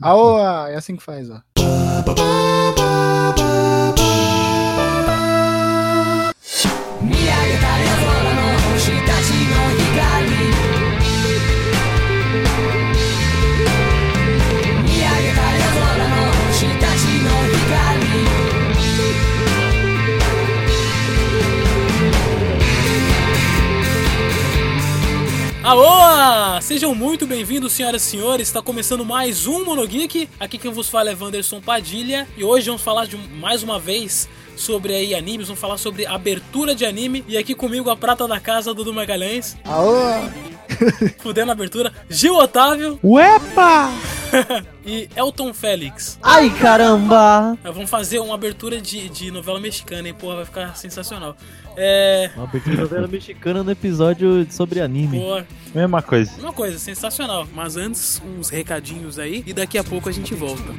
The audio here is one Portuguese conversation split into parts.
Aô, é assim que faz, ó. Alô! Sejam muito bem-vindos, senhoras e senhores. Está começando mais um Monogeek. Aqui quem vos fala é Wanderson Padilha. E hoje vamos falar de mais uma vez sobre aí animes, vamos falar sobre abertura de anime. E aqui comigo a prata da casa, Dudu Magalhães. Aô! Fudendo a abertura. Gil Otávio. Uepa! e Elton Félix. Ai, caramba! Vamos fazer uma abertura de, de novela mexicana, hein? Porra, vai ficar sensacional. É. Uma abertura de novela mexicana no episódio sobre anime. Porra. Mesma coisa. Uma coisa, sensacional. Mas antes, uns recadinhos aí e daqui a pouco a gente volta.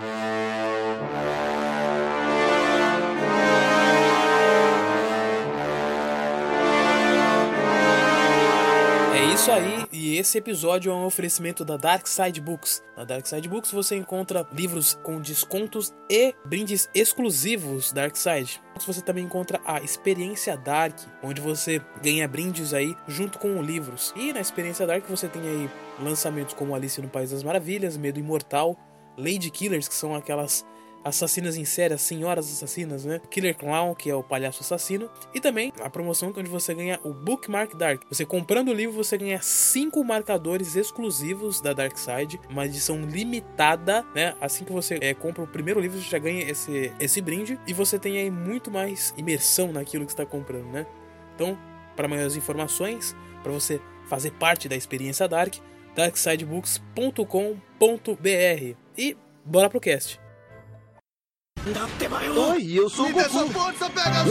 É isso aí, e esse episódio é um oferecimento da Dark Side Books. Na Dark Side Books você encontra livros com descontos e brindes exclusivos Dark Side. Você também encontra a Experiência Dark, onde você ganha brindes aí junto com livros. E na Experiência Dark você tem aí lançamentos como Alice no País das Maravilhas, Medo Imortal, Lady Killers, que são aquelas assassinas em série, as senhoras assassinas, né? Killer Clown, que é o palhaço assassino. E também a promoção onde você ganha o Bookmark Dark. Você comprando o livro, você ganha cinco marcadores exclusivos da Dark Side, uma edição limitada, né? Assim que você é, compra o primeiro livro, você já ganha esse, esse brinde. E você tem aí muito mais imersão naquilo que está comprando, né? Então, para maiores informações, para você fazer parte da experiência Dark, darksidebooks.com.br. E bora pro cast. Oi, eu sou o Goku. força, pega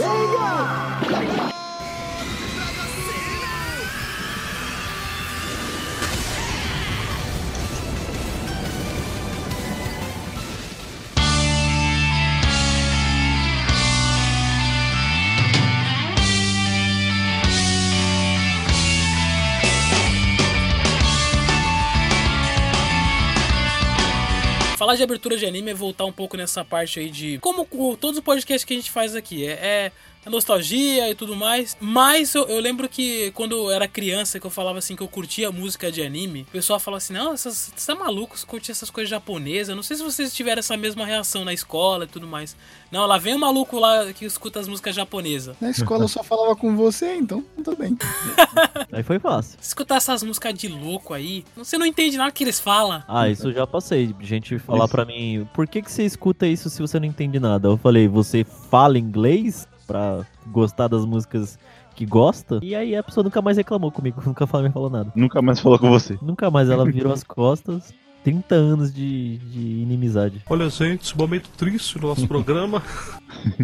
Falar de abertura de anime é voltar um pouco nessa parte aí de. Como todos os podcasts que a gente faz aqui. É, é a nostalgia e tudo mais. Mas eu, eu lembro que quando eu era criança, que eu falava assim que eu curtia música de anime, o pessoal falava assim: não, essas, você tá maluco, você curte essas coisas japonesas. Não sei se vocês tiveram essa mesma reação na escola e tudo mais. Não, lá vem o maluco lá que escuta as músicas japonesas. Na escola eu só falava com você, então tudo bem. Aí foi fácil. Escutar essas músicas de louco aí, você não entende nada que eles falam. Ah, isso eu já passei. Gente falar pra mim, por que, que você escuta isso se você não entende nada? Eu falei, você fala inglês pra gostar das músicas que gosta? E aí a pessoa nunca mais reclamou comigo, nunca falou, me falou nada. Nunca mais falou com você. Nunca mais ela virou as costas. 30 anos de, de inimizade. Olha, gente, momento triste do nosso programa.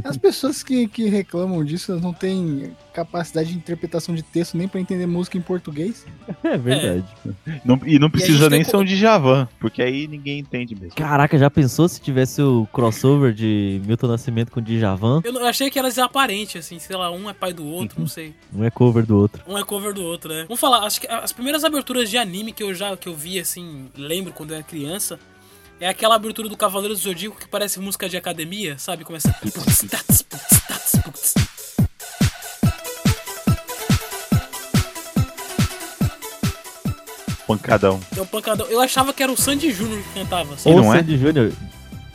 As pessoas que, que reclamam disso elas não têm capacidade de interpretação de texto nem pra entender música em português. É verdade. Não- e não precisa gente nem ser um Djavan, porque aí ninguém entende mesmo. Caraca, já pensou se tivesse o crossover de Milton Nascimento com Djavan? Eu, não- eu achei que era desaparente, assim, sei lá, um é pai do outro, não sei. Um é cover do outro. Um é cover do outro, né? Vamos falar, acho que as primeiras aberturas de anime que eu já que eu vi, assim, lembro quando eu era criança, é aquela abertura do Cavaleiro do Zodíaco que parece música de academia, sabe? Começa. Pancadão. É um pancadão. Eu achava que era o Sandy Júnior que cantava. Ou não é? Sandy Júnior.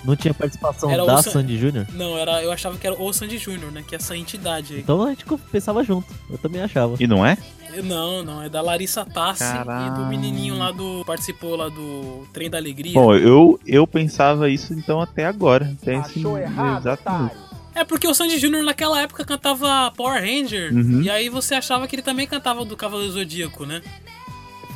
Não tinha participação Era o da San- Sandy Júnior? Não, era, eu achava que era o Sandy Júnior, né? Que é essa entidade aí. Então a gente pensava junto. Eu também achava. E não é? Não, não, é da Larissa Tassi e do menininho lá do. Participou lá do Trem da Alegria. Bom, eu, eu pensava isso então até agora. Até esse exato minuto. É porque o Sandy Júnior naquela época cantava Power Ranger. Uhum. E aí você achava que ele também cantava do Cavaleiro Zodíaco, né?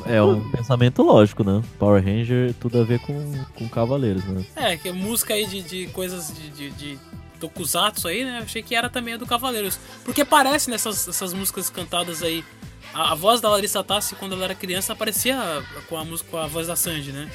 É um pensamento lógico, né? Power Ranger, tudo a ver com, com Cavaleiros, né? É, que música aí de, de coisas de, de, de tokusatsu aí, né? Achei que era também a do Cavaleiros. Porque parece nessas essas músicas cantadas aí. A, a voz da Larissa Tassi, quando ela era criança, parecia com a, música, com a voz da Sandy, né?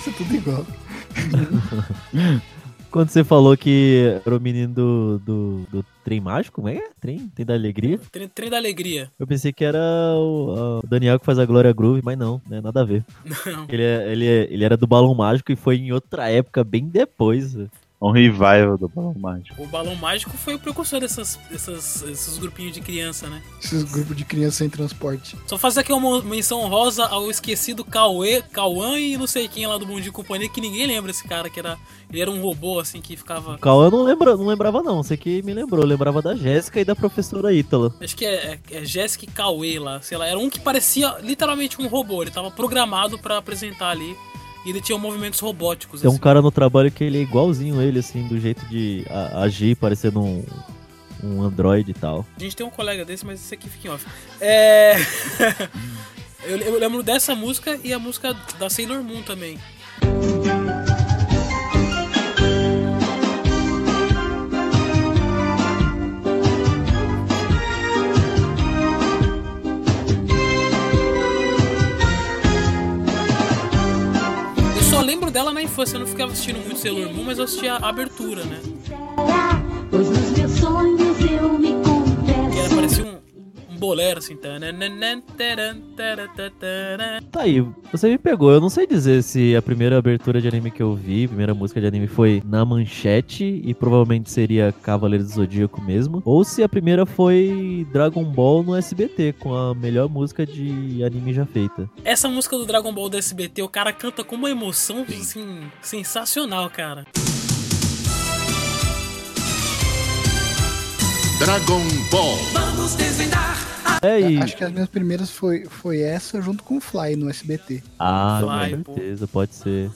Criança, tudo igual. Quando você falou que era o menino do, do, do trem mágico, como é? que é? Trem? Trem da alegria? Trem, trem da alegria. Eu pensei que era o, o Daniel que faz a Glória Groove, mas não, né? Nada a ver. Não. Ele, é- ele, é- ele era do Balão Mágico e foi em outra época, bem depois. Um revival do Balão Mágico. O Balão Mágico foi o precursor dessas, dessas, esses grupinhos de criança, né? Esses grupos de criança sem transporte. Só fazer aqui uma menção honrosa ao esquecido Cauê, Cauã e não sei quem lá do Mundo de Companhia, que ninguém lembra esse cara, que era. Ele era um robô, assim, que ficava. O Cauã eu não, lembra, não lembrava, não. Você que me lembrou. Eu lembrava da Jéssica e da professora Ítala. Acho que é, é, é Jessica e Cauê lá, sei lá. Era um que parecia literalmente um robô. Ele tava programado pra apresentar ali. E ele tinha movimentos robóticos. Tem um assim. cara no trabalho que ele é igualzinho ele, assim, do jeito de agir, parecendo um, um androide e tal. A gente tem um colega desse, mas esse aqui fica em off. É. eu, eu lembro dessa música e a música da Sailor Moon também. Lembro dela na infância, eu não ficava assistindo muito Sailor Moon, mas eu assistia a abertura, né? Bolero assim. Tá aí, você me pegou. Eu não sei dizer se a primeira abertura de anime que eu vi, a primeira música de anime foi na manchete e provavelmente seria Cavaleiro do Zodíaco mesmo, ou se a primeira foi Dragon Ball no SBT com a melhor música de anime já feita. Essa música do Dragon Ball do SBT, o cara canta com uma emoção assim, sensacional, cara. Dragon Ball. É e Acho que as minhas primeiras foi, foi essa junto com o Fly no SBT. ah, Fly, com pô. certeza, pode ser.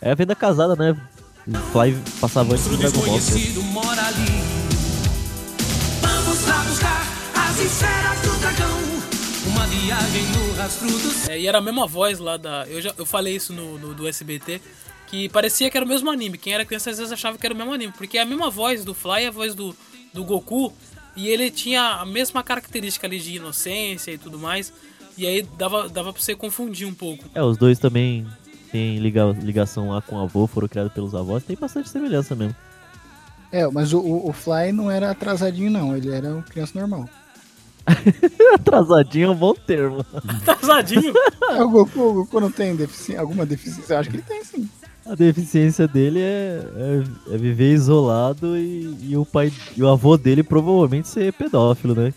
É a venda casada, né? O Fly passava antes do Dragon Ball. né? desconhecido mora ali. Vamos lá buscar as esferas do dragão. Uma viagem no rastro do É, e era a mesma voz lá da. Eu já eu falei isso no, no- do SBT. Que parecia que era o mesmo anime. Quem era criança às vezes achava que era o mesmo anime. Porque é a mesma voz do Fly e a voz do, do Goku. E ele tinha a mesma característica ali de inocência e tudo mais. E aí dava, dava pra você confundir um pouco. É, os dois também têm liga- ligação lá com o avô, foram criados pelos avós, tem bastante semelhança mesmo. É, mas o, o, Fly não era atrasadinho, não. Ele era uma criança normal. Atrasadinho é um bom termo. Atrasadinho. É, o, Goku, o Goku não tem defici alguma deficiência? Eu acho que ele tem sim. A deficiência dele é, é- é viver isolado e, e o pai e o avô dele provavelmente ser pedófilo, né?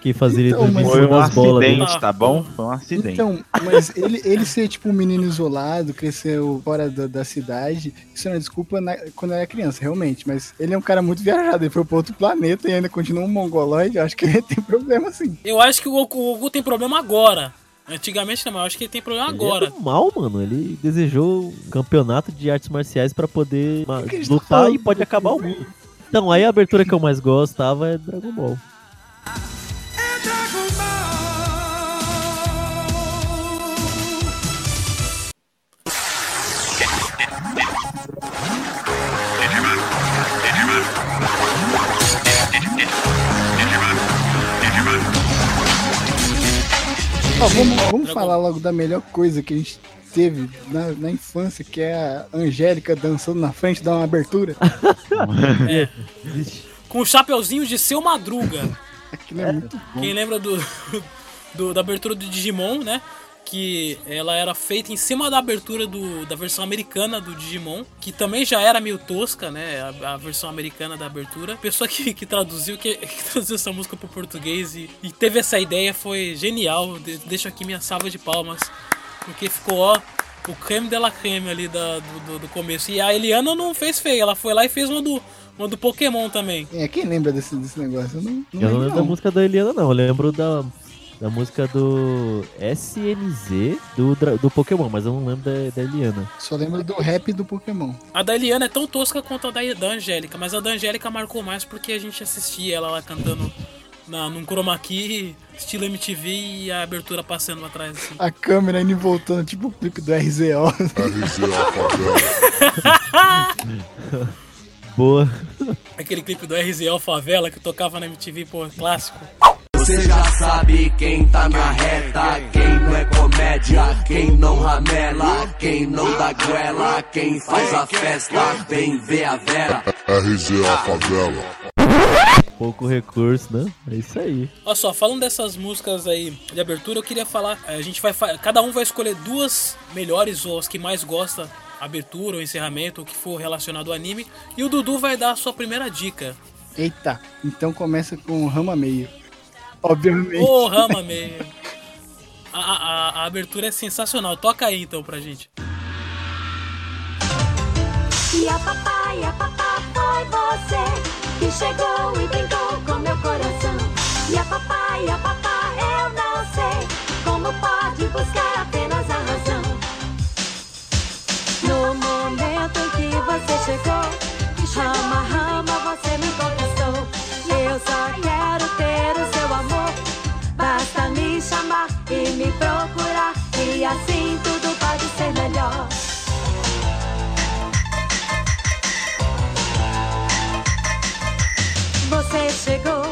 Que fazia ele Então, mas- em Foi um das bolas dele. acidente, tá bom? Foi um acidente. Então, mas ele, ele ser tipo um menino isolado, cresceu fora da, da cidade, isso não é desculpa na- quando era criança, realmente. Mas ele é um cara muito viajado, ele foi pra outro planeta e ainda continua um mongoloide, eu acho que ele tem problema sim. Eu acho que o Goku, o Goku tem problema agora. Antigamente não, mas eu acho que ele tem problema Ele agora. é mal, mano. Ele desejou um campeonato de artes marciais pra poder tá lutar e pode acabar o mundo. Então, aí a abertura que eu mais gostava é Dragon Ball. Ó, vamos vamos falar logo da melhor coisa que a gente teve na, na infância, que é a Angélica dançando na frente, dá uma abertura. Com o chapeuzinho de seu Madruga. Aquilo é muito bom. Quem lembra do, do- da abertura do Digimon, né? Que ela era feita em cima da abertura do, da versão americana do Digimon, que também já era meio tosca, né? A, a versão americana da abertura. A pessoa que, que traduziu que, que traduziu essa música pro português e, e teve essa ideia foi genial. De- deixo aqui minha salva de palmas, porque ficou ó. O creme de la creme ali da, do, do- do começo. E a Eliana não fez feio, ela foi lá e fez uma do, uma do Pokémon também. É, quem lembra desse, desse negócio? Eu não, não Eu não lembro, lembro da não. música da Eliana, não. Eu lembro da, da música do SNZ do, do Pokémon, mas eu não lembro da, da Eliana. Só lembro do rap do Pokémon. A da Eliana é tão tosca quanto a da, da Angélica, mas a da Angélica marcou mais porque a gente assistia ela lá cantando na, num chroma key, estilo MTV e a abertura passando atrás assim. A câmera indo e voltando, tipo o clipe do RZO. Boa. Aquele clipe do RZO Favela que tocava na MTV, pô, clássico. Você já sabe quem tá na reta, quem não é comédia, quem não ramela, quem não dá goela, quem faz a festa, vem ver a Vera. RZA Favela. Pouco recurso, né? É isso aí. Olha só, falando dessas músicas aí de abertura, eu queria falar. A gente vai. Cada um vai escolher duas melhores ou as que mais gosta, abertura ou encerramento, o que for relacionado ao anime. E o Dudu vai dar a sua primeira dica. Eita, então começa com Rama Meio. Obviamente. Ô, Rama, meio. A, a- a abertura é sensacional. Toca aí então pra gente. E a papai, a papá foi você que chegou e brincou com meu coração. E a papai, a papá, eu não sei como pode buscar apenas a razão. No momento em que você chegou, rama, rama, você me conquistou. Eu só quero me procurar, e assim tudo pode ser melhor. Você chegou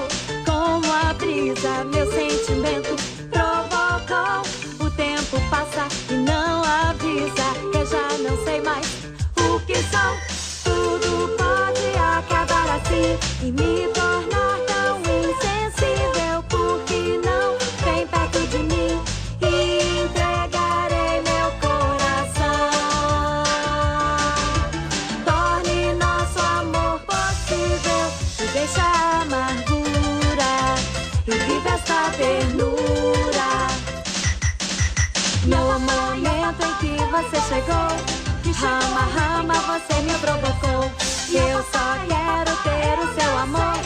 como a brisa, meu sentimento provocou. O tempo passa e não avisa, eu já não sei mais o que são. Tudo pode acabar assim e me tornar chegou, rama, rama, você me provocou. E eu só quero ter o seu amor.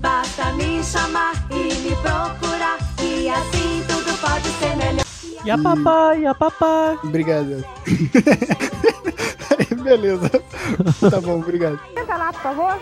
Basta me chamar e me procurar, e assim tudo pode ser melhor. E a papai, e a papai. Obrigado. Beleza. Tá bom, obrigado. Senta lá, por favor.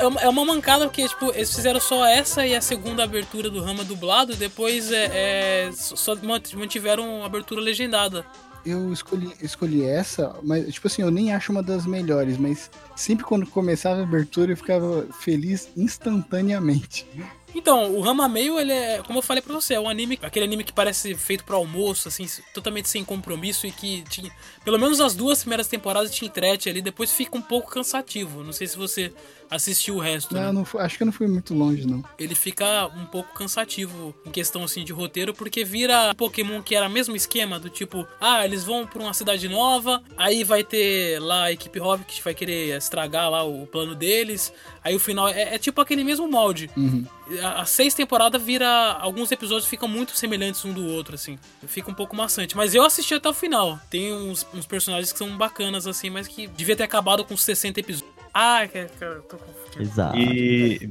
É uma, é uma mancada porque, tipo, eles fizeram só essa e a segunda abertura do Rama dublado, e depois é, é, só mant- mantiveram a abertura legendada. Eu escolhi, escolhi essa, mas, tipo assim, eu nem acho uma das melhores, mas sempre quando começava a abertura eu ficava feliz instantaneamente. Então, o Rama Meio, ele é, como eu falei pra você, é um anime, aquele anime que parece feito pro almoço, assim, totalmente sem compromisso e que tinha, pelo menos as duas primeiras temporadas te entrete ali, depois fica um pouco cansativo. Não sei se você assistiu o resto, né? Não, não fui- acho que eu não fui muito longe, não. ele fica um pouco cansativo em questão assim de roteiro, porque vira um Pokémon que era o mesmo esquema do tipo, ah, eles vão pra uma cidade nova, aí vai ter lá a equipe Rocket que vai querer estragar lá o plano deles, aí o final é, é tipo aquele mesmo molde. Uhum. A, a seis temporada vira. Alguns episódios ficam muito semelhantes um do outro, assim. Fica um pouco maçante. Mas eu assisti até o final. Tem uns, uns personagens que são bacanas, assim, mas que devia ter acabado com 60 episódios. Ah, que, que, eu tô com- Exato. E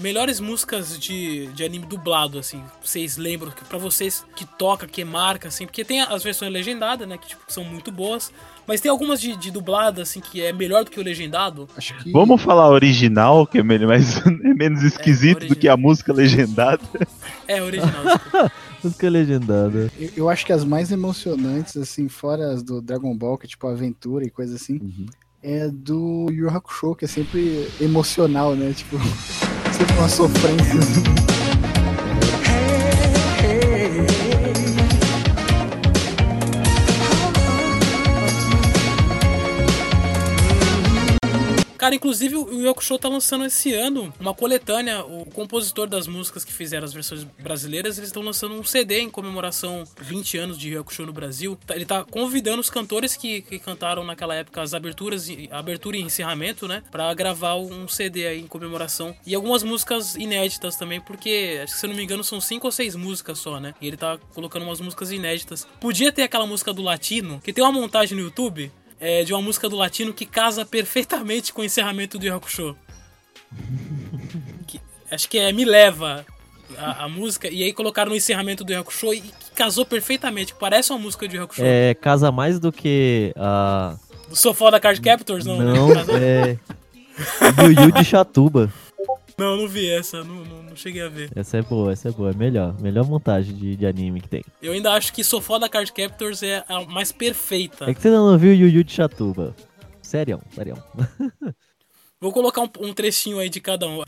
melhores músicas de, de anime dublado, assim, vocês lembram que para vocês que toca, que marca, assim, porque tem as versões legendadas, né, que tipo, são muito boas, mas tem algumas de, de dublado, assim, que é melhor do que o legendado. Acho que. vamos falar original, que é melhor, mas é menos esquisito do que a música legendada. É, original. Música legendada. Eu, eu acho que as mais emocionantes, assim, fora as do Dragon Ball, que é tipo aventura e coisa assim, é do Yu Hakusho, que é sempre emocional, né? Tipo, sempre uma sofrência. Cara, inclusive o Yoko Show tá lançando esse ano uma coletânea. O compositor das músicas que fizeram as versões brasileiras, eles estão lançando um CD em comemoração 20 anos de Yoko Show no Brasil. Tá- Ele tá convidando os cantores que, que cantaram naquela época as aberturas, abertura e encerramento, né? Pra gravar um CD aí em comemoração. E algumas músicas inéditas também, porque, acho que se eu não me engano, são cinco ou seis músicas só, né? E ele tá colocando umas músicas inéditas. Podia ter aquela música do Latino, que tem uma montagem no YouTube é, de uma música do latino que casa perfeitamente com o encerramento do Hakusho. Que- acho que é Me Leva a, a música, e aí colocaram no encerramento do Hakusho e que casou perfeitamente, parece uma música de Hakusho. É, casa mais do que a. Do sofá da Card Captors, não, Não, né? É. Yu Yu de Chatuba. Não, não vi essa, não, não, não cheguei a ver. Essa é boa, essa é boa. É melhor. Melhor montagem de, de anime que tem. Eu ainda acho que Sofá da Card Captors é a mais perfeita. É que você não viu Yu Yu de Chatuba. Sério, sério. Vou colocar um, um trechinho aí de cada um.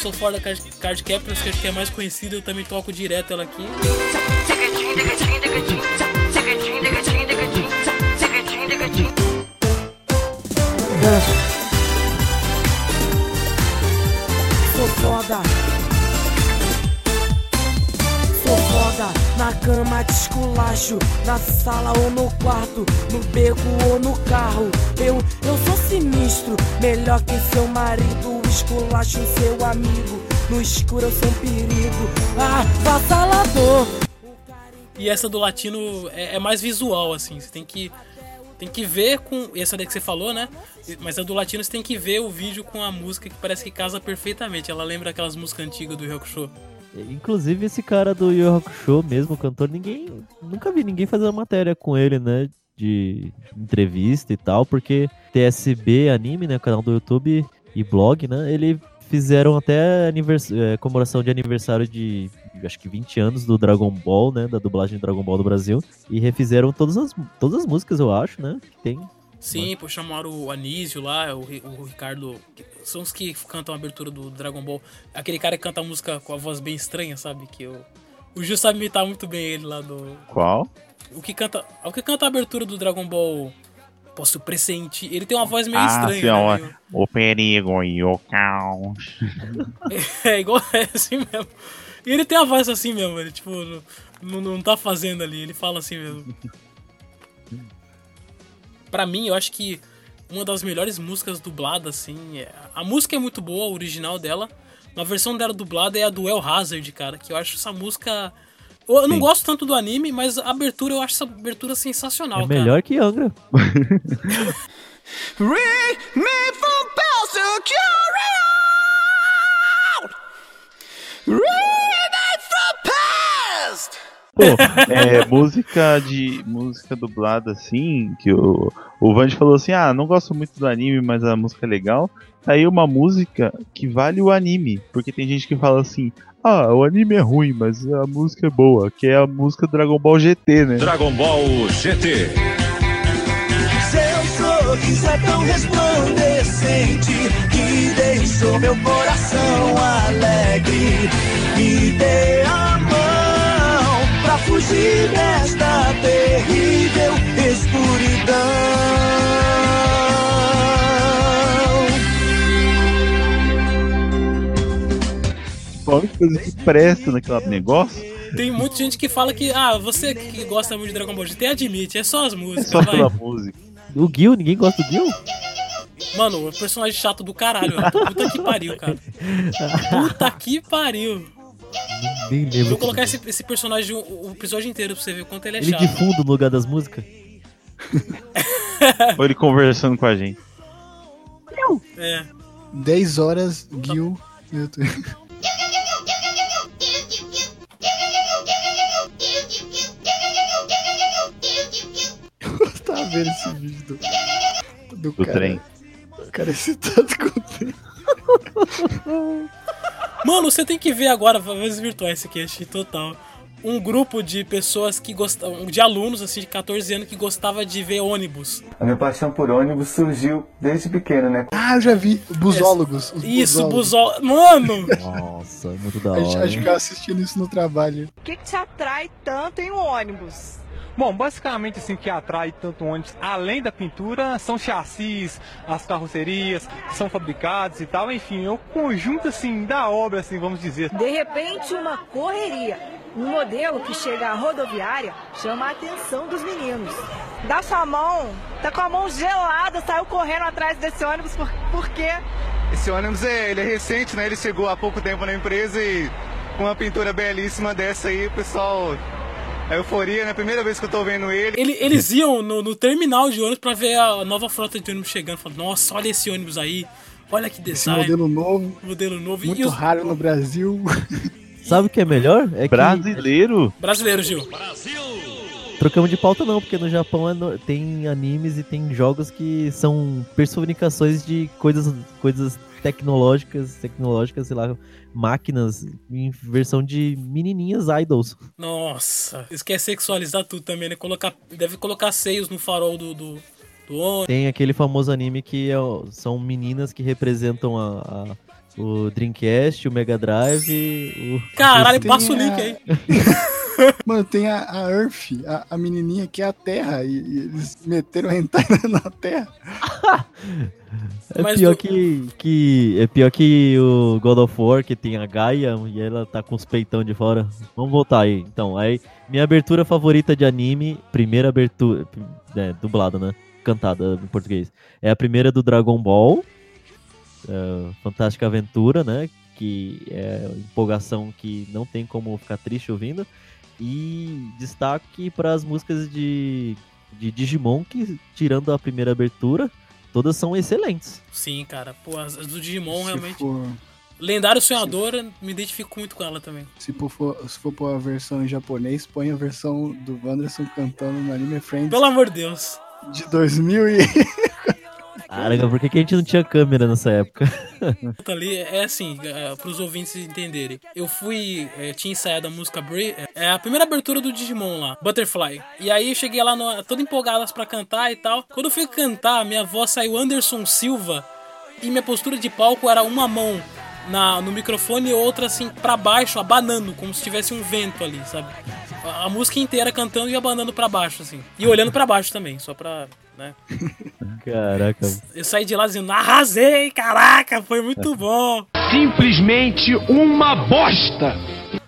Sou fora da Card, Card Captors, que acho que é mais conhecida, eu também toco direto ela aqui. Sou foda. Na cama de esculacho, na sala ou no quarto, no beco ou no carro. Eu, eu sou sinistro, melhor que seu marido. Esculacho seu amigo. No escuro eu sou um perigo. Ah, vassalador. E essa do latino é, é mais visual, assim. Você tem que, tem que ver com. Essa daí que você falou, né? Mas a do latino você tem que ver o vídeo com a música que parece que casa perfeitamente. Ela lembra aquelas músicas antigas do Yu Hakusho. Inclusive esse cara do Yu Hakusho mesmo, cantor, ninguém. Nunca vi ninguém fazer uma matéria com ele, né? De entrevista e tal, porque TSB Anime, né? Canal do YouTube e blog, né? Ele fizeram até anivers... eh, comemoração de aniversário de acho que 20 anos do Dragon Ball, né? Da dublagem de Dragon Ball do Brasil. E refizeram todas as, todas as músicas, eu acho, né? Que tem. Sim, pô, chamaram o Anísio lá, o, o Ricardo. São os que cantam a abertura do Dragon Ball. Aquele cara que canta a música com a voz bem estranha, sabe? Que o, o Gil sabe imitar muito bem ele lá do. Qual? O que canta, o que canta a abertura do Dragon Ball. Posso pressentir. Ele tem uma voz meio ah, estranha. sim, né, o perigo e o caos. É igual é assim mesmo. E ele tem a voz assim mesmo, ele tipo, não, não tá fazendo ali, ele fala assim mesmo. Pra mim, eu acho que uma das melhores músicas dubladas, assim. é- A música é muito boa, a original dela. A versão dela dublada é a do El Hazard, cara, que eu acho essa música. Eu eu não Sim. gosto tanto do anime, mas a abertura eu acho essa abertura sensacional, É melhor que Angra. Pô, é, música de. música dublada assim, que o, o Vande falou assim, ah, não gosto muito do anime, mas a música é legal. Aí uma música que vale o anime. Porque tem gente que fala assim, ah, o anime é ruim, mas a música é boa, que é a música do Dragon Ball GT, né? Dragon Ball GT. Seu sorriso é tão resplandecente que deixou meu coração alegre. Me fugir desta terrível escuridão. Única coisa que presta naquele negócio Tem muita gente que fala que, ah, você que gosta muito de Dragon Ball GT, admite, é só as é músicas, só vai. pela música. O Gil, ninguém gosta do Gil? Mano, o personagem chato do caralho, velho. Puta que pariu, cara. Puta que pariu. Nem Eu lembro. vou colocar esse, esse personagem o, o episódio inteiro pra você ver o quanto ele é Ele chato. de fundo no lugar das músicas? Ou ele conversando com a gente. É. 10 horas, Gil. Eu tava vendo esse vídeo do, do, Do cara. trem. O cara excitado com o trem. Mano, você tem que ver agora, vamos desvirtuar esse cast total. Um grupo de pessoas que gostavam, de alunos assim de 14 anos que gostava de ver ônibus. A minha paixão por ônibus surgiu desde pequeno, né? Ah, eu já vi. Busólogos. os Isso, busólogos. Mano! Nossa, muito da A gente, hora. a gente ficava assistindo isso no trabalho. O que, que te atrai tanto em um ônibus? Bom, basicamente assim que atrai tanto ônibus, além da pintura, são chassis, as carrocerias que são fabricados e tal, enfim, é o conjunto assim da obra, assim, vamos dizer. De repente, uma correria. Um modelo que chega à rodoviária chama a atenção dos meninos. Dá sua mão, tá com a mão gelada, saiu correndo atrás desse ônibus, por, por quê? Esse ônibus é, ele é recente, né? Ele chegou há pouco tempo na empresa e com uma pintura belíssima dessa aí, o pessoal. A euforia, né? Primeira vez que eu tô vendo ele. Ele- eles iam no, no terminal de ônibus pra ver a nova frota de ônibus chegando. Falaram, nossa, olha esse ônibus aí. Olha que Esse design. modelo novo. Modelo novo. Muito e os... raro no Brasil. Sabe o que é melhor? É que Brasileiro? Brasileiro, Gil. trocamos de pauta não, porque no Japão é no- tem animes e tem jogos que são personificações de coisas, coisas tecnológicas, tecnológicas, sei lá, máquinas em versão de menininhas idols. Nossa. Eles querem sexualizar tudo também, né? Colocar, deve colocar seios no farol do, do, do ônibus. Tem aquele famoso anime que é são meninas que representam a, a- o Dreamcast, o Mega Drive, o... Caralho, passa o link aí. Mano, tem a, a Earth, a, a menininha que é a Terra, e, e eles meteram hentai na Terra. É Mas pior tu- que, que. É pior que o God of War, que tem a Gaia e ela tá com os peitão de fora. Vamos voltar aí. Então, aí, minha abertura favorita de anime, primeira abertura. É, dublada, né? Cantada em português. É a primeira do Dragon Ball. é, Fantástica Aventura, né? Que é empolgação que não tem como ficar triste ouvindo. E destaque para as músicas de, de Digimon, que tirando a primeira abertura, todas são excelentes. Sim, cara. Pô, as as do Digimon Se realmente. for, Lendário Sonhadora, me identifico muito com ela também. se for, for- se for pôr a versão em japonês, põe a versão do Wanderson cantando no Anime Friends Pelo amor de Deus. de 2000 e... Caraca, por que, a gente não tinha câmera nessa época? ali é assim, é, pros ouvintes entenderem. Eu fui, é, tinha ensaiado a música Brave, é a primeira abertura do Digimon lá, Butterfly. E aí eu cheguei lá no, todo empolgadas pra cantar e tal. Quando eu fui cantar, minha voz saiu Anderson Silva e minha postura de palco era uma mão na, no microfone e outra assim pra baixo, abanando, como se tivesse um vento ali, sabe? A, a música inteira cantando e abanando pra baixo assim. E olhando pra baixo também, só pra, né? Caraca. Eu saí de lá dizendo, arrasei, caraca, foi muito bom. Simplesmente uma bosta!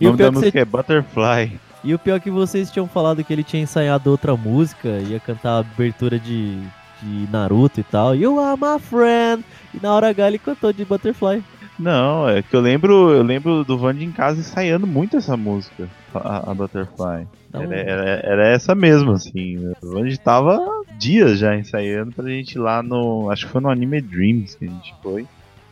E O nome pior da música é Butterfly. E o pior é que vocês tinham falado que ele tinha ensaiado outra música, ia cantar a abertura de, de Naruto e tal. You are my friend! E na hora H ele cantou de Butterfly. Não, é que eu lembro, eu lembro do Vand em casa ensaiando muito essa música, a, a Butterfly. Não. Era, era- era essa mesmo, assim. O Vand tava dias já ensaiando pra gente ir lá no. Acho que foi no Anime Dreams que a gente foi.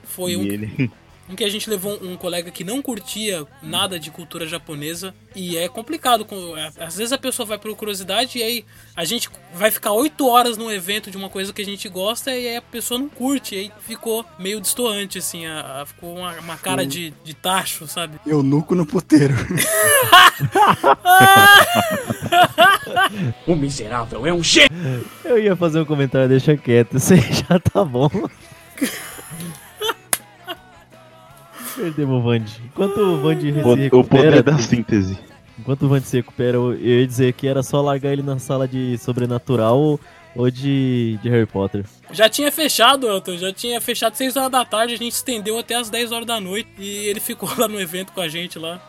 Foi e um, ele. Um que a gente levou um colega que não curtia nada de cultura japonesa e é complicado. com- é, Às vezes a pessoa vai por curiosidade e aí a gente vai ficar oito horas num evento de uma coisa que a gente gosta e aí a pessoa não curte. E aí ficou meio destoante, assim. a- a- ficou uma, uma cara de, de tacho, sabe? Eu nuco no puteiro. O miserável é um gênio! Eu ia fazer um comentário, deixa quieto, isso aí já tá bom. Perdemos o Vand. Enquanto o Vand se O, recupera, o poder da síntese. enquanto o Vand se recupera, eu ia dizer que era só largar ele na sala de sobrenatural ou, ou de, de Harry Potter. Já tinha fechado, Elton, já tinha fechado 6 horas da tarde, a gente estendeu até as 10 horas da noite e ele ficou lá no evento com a gente lá.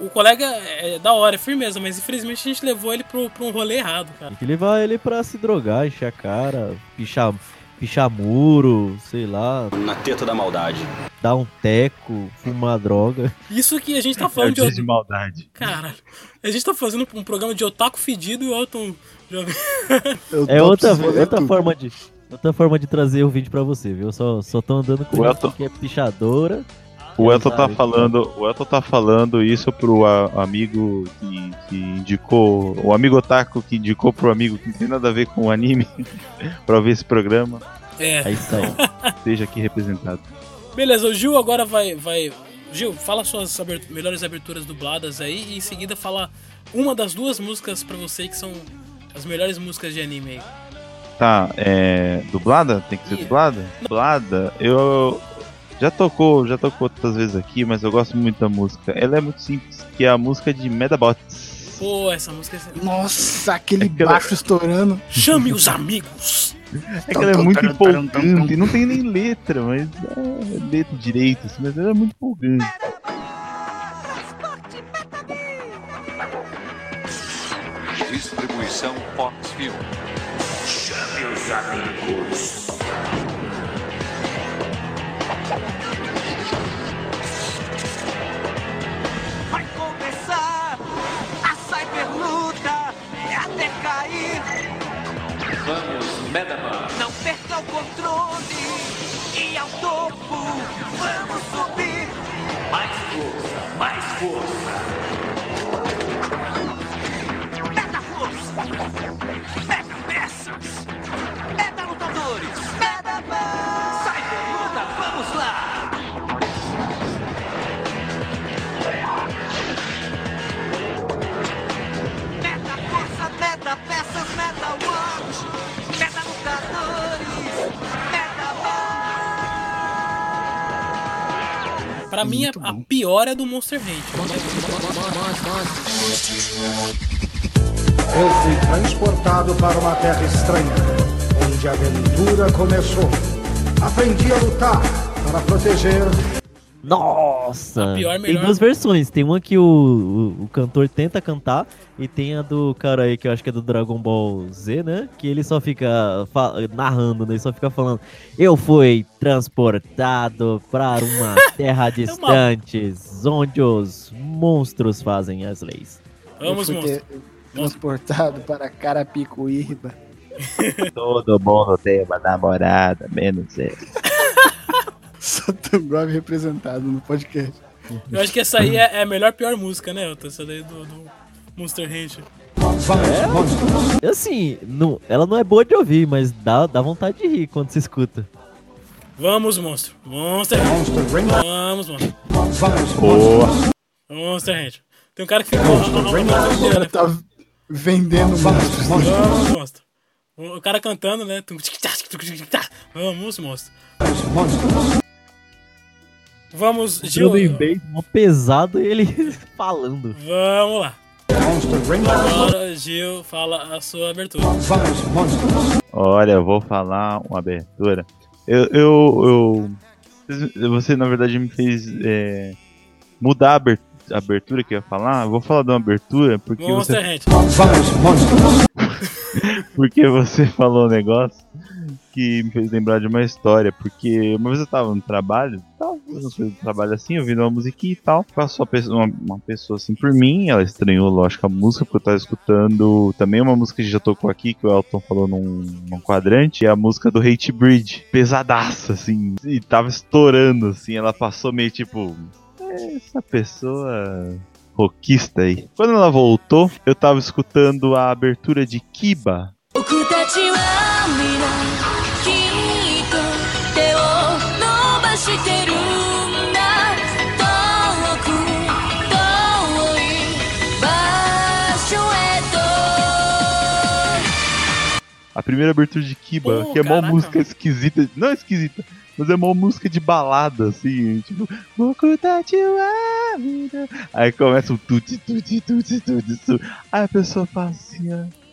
O colega é da hora, é firmeza, mas infelizmente a gente levou ele pro, pro um rolê errado, cara. Tem que levar ele pra se drogar, encher a cara, pichar, pichar muro, sei lá, Na teta da maldade. dar um teco, fumar droga. Isso que a gente tá É falando de. de maldade. Caralho. A gente tá fazendo um programa de otaku fedido e o Elton É outra, outra forma de. Outra forma de trazer o vídeo pra você, viu? Só, só tô andando com O que é pichadora. O Elton tá falando, o Elton tá falando isso pro a- amigo que, que indicou, o amigo otaku que indicou pro amigo que não tem nada a ver com o anime pra ver esse programa, É. É isso aí. esteja aqui representado. Beleza, o Gil agora vai. vai... Gil, fala suas abert- melhores aberturas dubladas aí e em seguida fala uma das duas músicas pra você que são as melhores músicas de anime aí. Tá, é. Dublada? Tem que ser dublada? Dublada, eu. Já tocou, já tocou outras vezes aqui, mas eu gosto muito da música. Ela é muito simples, que é a música de Medabots. Pô, essa música é. Nossa, aquele Aquela- baixo estourando. Chame os amigos! É que ela é muito empolgante, não tem nem letra, mas é letra direito, assim, mas ela é muito empolgante. Distribuição Fox Film. Chame os amigos. Vai começar a cyberluta até cair. Vamos, Medaman. Não perca o controle e ao topo vamos subir. Mais força, mais força. Meta força, meta peças, meta lutadores, meta Pra mim, a, a pior é do Monster Hunter. Eu fui transportado para uma terra estranha, onde a aventura começou. Aprendi a lutar para proteger. Nossa! A pior, tem melhor- duas versões. Tem uma que o, o, o cantor tenta cantar e tem a do cara aí que eu acho que é do Dragon Ball Z, né? Que ele só fica narrando, né? Ele só fica falando: Eu fui transportado para uma terra distante, onde os monstros fazem as leis. Vamos, Eu ter- Transportado para Carapicuíba. Todo mundo tem uma namorada, menos ele. Satangov representado no podcast. Eu acho que essa aí é, é a melhor pior música, né, Elton? Essa daí do, do Monster Hunter. É, assim, não, ela não é boa de ouvir, mas dá, dá vontade de rir quando se escuta. Vamos, monstro. Monster Hunter. Vamos, monstro. Boa. Monster Hunter. Tem um cara que ficou. O cara tá vendendo monstros. Vamos, monstro. O cara cantando, né? Vamos, monstro. Vamos, Gil. Drum and bass, mó pesado ele falando. Vamos lá. Agora, Gil, fala a sua abertura. Olha, eu vou falar uma abertura. Eu. eu, eu- você, na verdade, me fez é, mudar a aber- a abertura que eu ia falar. Eu vou falar de uma abertura porque Monster você. Porque você falou um negócio que me fez lembrar de uma história. Porque uma vez eu tava no trabalho, tava do trabalho assim, ouvindo uma musiquinha e tal. Passou uma, uma pessoa assim por mim, ela estranhou, lógico, a música, porque eu tava escutando também uma música que já tocou aqui, que o Elton falou num, num quadrante, é a música do Hate Bridge. Pesadaça, assim, e tava estourando, assim. Ela passou meio tipo. "É, Essa pessoa rockista aí. Quando ela voltou, eu tava escutando a abertura de Kiba. A primeira abertura de Kiba, que é uma música esquisita. Não esquisita, mas é uma música de balada, assim, tipo. Aí começa um tuti, tuti, tuti, tuti, tuti. Aí a pessoa fala assim, ó.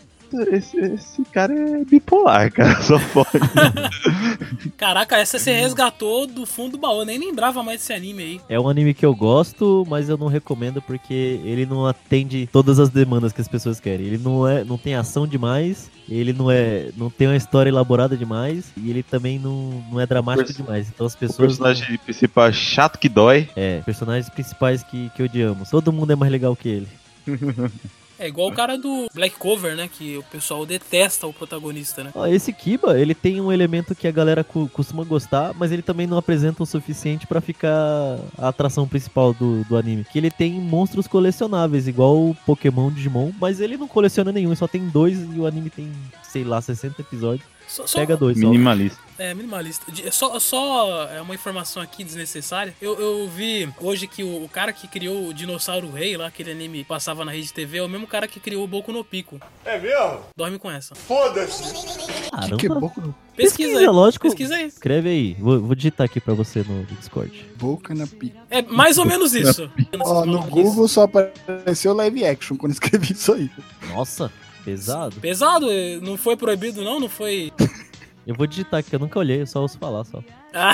Esse, esse cara é bipolar, cara, só pode. Caraca, essa você resgatou do fundo do baú. Eu nem lembrava mais desse anime aí. É um anime que eu gosto, mas eu não recomendo porque ele não atende todas as demandas que as pessoas querem. Ele não é, não tem ação demais, ele não é, não tem uma história elaborada demais e ele também não, não é dramático Perso- demais. Então as O pessoas personagem principal é chato que dói. É, personagens principais que, que odiamos. Todo mundo é mais legal que ele. É igual o cara do Black Cover, né? Que o pessoal detesta o protagonista, né? Ó, esse Kiba, ele tem um elemento que a galera cu- costuma gostar, mas ele também não apresenta o suficiente pra ficar a atração principal do, do anime. Que ele tem monstros colecionáveis, igual o Pokémon Digimon, mas ele não coleciona nenhum, só tem dois e o anime tem, sei lá, 60 episódios. Só- só- Pega dois só. Minimalista. É, minimalista. De- Só, só é uma informação aqui desnecessária. Eu, eu vi hoje que o, o cara que criou o Dinossauro Rei, lá, aquele anime que passava na rede TV, é o mesmo cara que criou o Boku no Pico. É mesmo? Dorme com essa. Foda-se. Caramba. que é Boku no Pesquisa aí. lógico. Pesquisa aí. Escreve aí. Vou, vou digitar aqui pra você no Discord. Boca na pica. É mais ou menos isso. Ó, no Google só apareceu live action quando escrevi isso aí. Nossa, pesado. Pesado? Não foi proibido, não? Não foi. Eu vou digitar aqui, eu nunca olhei, eu só ouço falar só. Ah,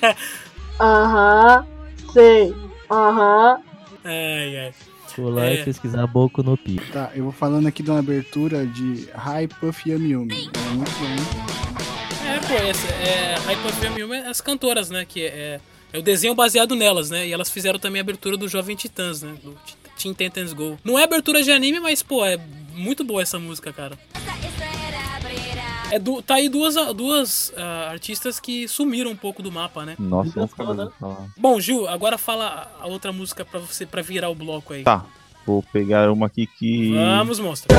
Aham, sei. Aham. ai, ai. Vou lá e É. pesquisar Boku no Pico. Tá, eu vou falando aqui de uma abertura de High Puff Yumi Yumi. É muito bom. É, pô, essa, é, Hyper FM é as cantoras, né? Que é, é o desenho baseado nelas, né? E elas fizeram também a abertura do Jovem Titãs, né? Do Teen Titans Go. Não é abertura de anime, mas, pô, é muito boa essa música, cara. É do, tá aí duas, duas ah, artistas que sumiram um pouco do mapa, né? Nossa, falar. Bom, Gil, agora fala a outra música pra você para virar o bloco aí. Tá, vou pegar uma aqui que. Vamos, monstro.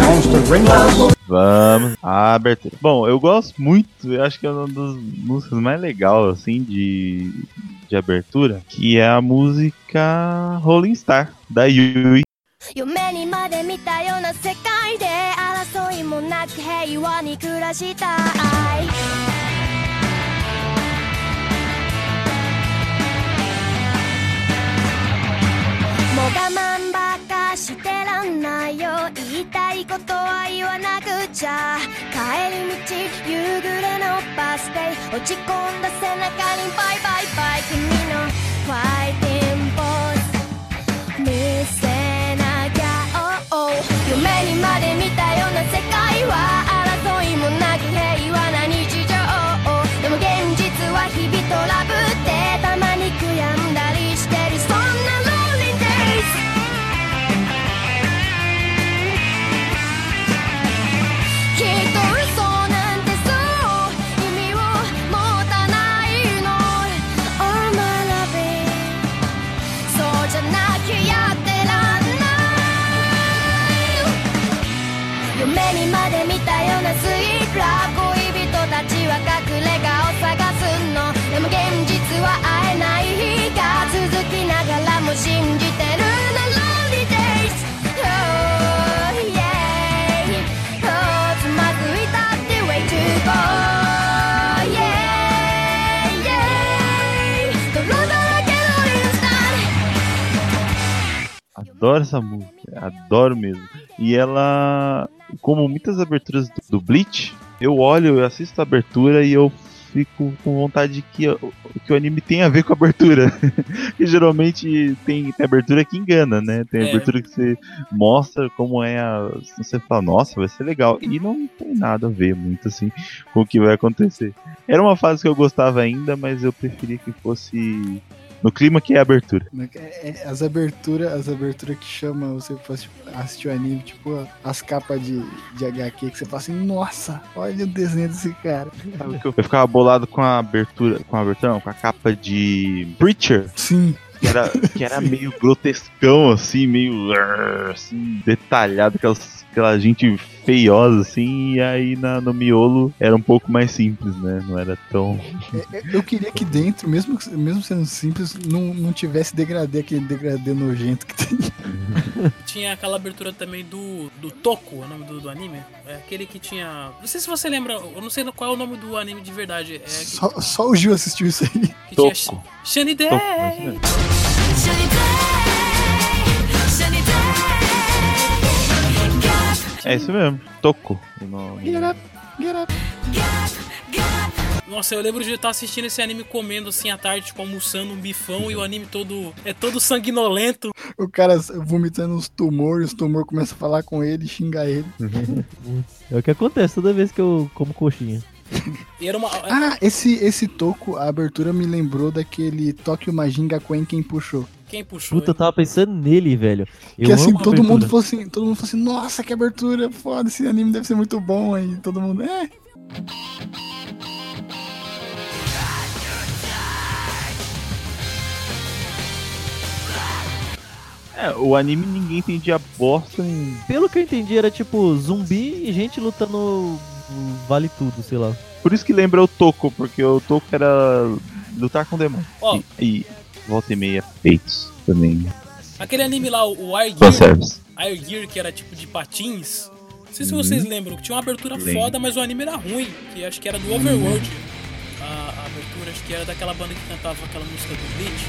Vamos. A abertura. Bom, eu gosto muito, eu acho que é uma das músicas mais legais, assim, de, de abertura, que é a música Rolling Star, da Yui. 夢にまで見たような世界で争いもなく平和に暮らしたい。もう我慢ばっかしてらんないよ。言いたいことは言わなくちゃ。帰り道夕暮れのバス停。落ち込んだ背中にバイバイバイ。君のファイティング。夢にまで見たような世界は Adoro essa música, adoro mesmo. E ela, como muitas aberturas do, Bleach, eu olho, eu assisto a abertura e eu fico com vontade que, o- que o anime tenha a ver com a abertura. que geralmente tem, tem abertura que engana, né? Tem É. abertura que você mostra como é a. Você fala, nossa, vai ser legal. E não tem nada a ver muito assim com o que vai acontecer. Era uma fase que eu gostava ainda, mas eu preferia que fosse no clima que é a abertura. É, é, As aberturas, as aberturas que chamam você pra assistir- o anime, tipo as capas de, de HQ, que você fala assim, nossa, olha o desenho desse cara. Eu eu ficava bolado com a abertura, com a abertura, não, com a capa de Preacher. Sim. Que era, que era meio grotescão, assim, meio assim, detalhado, aquelas, aquela gente feiosa, assim, e aí na, no miolo era um pouco mais simples, né? Não era tão. É, Eu queria que dentro, mesmo, mesmo sendo simples, não, não tivesse degradê, aquele degradê nojento que tem. Tinha aquela abertura também do, do Toku, o nome do, do anime. É aquele que tinha. Não sei se você lembra, eu não sei qual é o nome do anime de verdade. É que, Só, só o Gil assistiu isso aí. que tinha Sh- Day! É isso mesmo, Toco. o nome. Get up, get up. Nossa, eu lembro de estar assistindo esse anime comendo assim à tarde, tipo, almoçando um bifão e o anime todo. É todo sanguinolento. O cara vomitando uns tumores, os tumores começam a falar com ele, xingar ele. É o que acontece toda vez que eu como coxinha. E era uma. Ah, esse, esse toco, a abertura me lembrou daquele Tokyo Majinga Quen quem puxou. Quem puxou? Puta, eu tava pensando nele, velho. Eu que assim, todo mundo abertura. falou assim, todo mundo falou assim, nossa, que abertura foda, esse anime deve ser muito bom aí. Todo mundo, é. É, o anime ninguém entendia bosta em. Pelo que eu entendi, era tipo zumbi e gente lutando vale tudo, sei lá. Por isso que lembra o Toco, porque o Toco era lutar com demônio. Ó. E, e volta e meia peitos também. Aquele anime lá, o Air Gear. Air Gear, que era tipo de patins. Não sei se Uhum. vocês lembram, que tinha uma abertura Lembro. foda, mas o anime era ruim. Que acho que era do Overworld. A, a abertura, acho que era daquela banda que cantava aquela música do Bleach.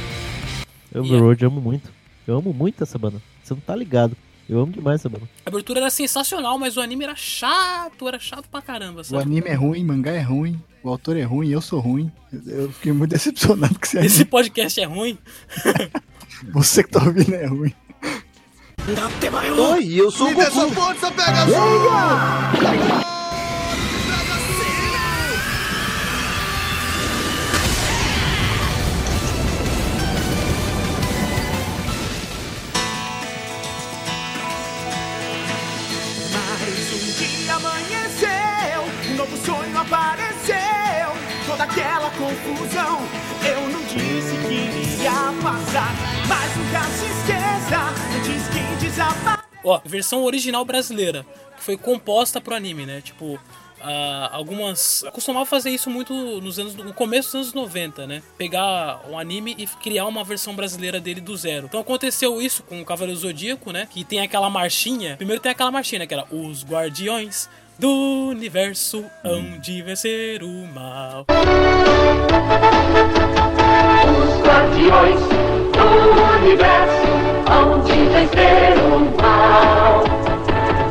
Overworld eu amo muito. Eu amo muito essa banda. Você não tá ligado. Eu amo demais essa banda. A abertura era sensacional, mas o anime era chato, era chato pra caramba, O sabe? anime é ruim, o mangá é ruim, o autor é ruim, eu sou ruim. Eu, eu fiquei muito decepcionado com esse Esse anime. podcast é ruim. Você que tá ouvindo é ruim. Oi, eu sou o Goku. Essa força pega Mais passar. Mas nunca se esqueça, antes que desapareça. Ó, versão original brasileira, que foi composta pro anime, né? Tipo, ah, algumas. Eu costumava fazer isso muito nos anos. no começo dos anos 90, né? Pegar um anime e criar uma versão brasileira dele do zero. Então aconteceu isso com o Cavaleiro Zodíaco, né? Que tem aquela marchinha. Primeiro tem aquela marchinha, né? Que era Os Guardiões do universo onde vencer o mal. Os guardiões do universo onde vencer o mal.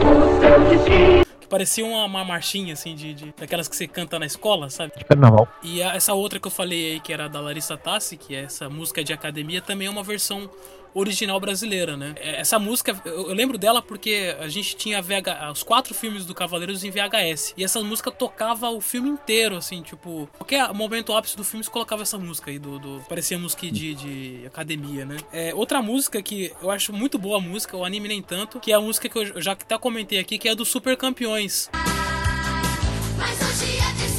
O seu destino. Que parecia uma, uma marchinha, assim, de, de- daquelas que você canta na escola, sabe? De carnaval. E a- essa outra que eu falei aí, que era da Larissa Tassi, que é essa música de academia, também é uma versão original brasileira, né? É, Essa música, eu, lembro dela porque a gente tinha VH, os quatro filmes do Cavaleiros em VHS. E essa música tocava o filme inteiro, assim, tipo... Qualquer momento ápice do filme, você colocava essa música aí, do, do- parecia música de, de academia, né? É, outra música que eu acho muito boa a música, o anime nem tanto, que é a música que eu já até comentei aqui, que é do Super Campeões. Mas hoje é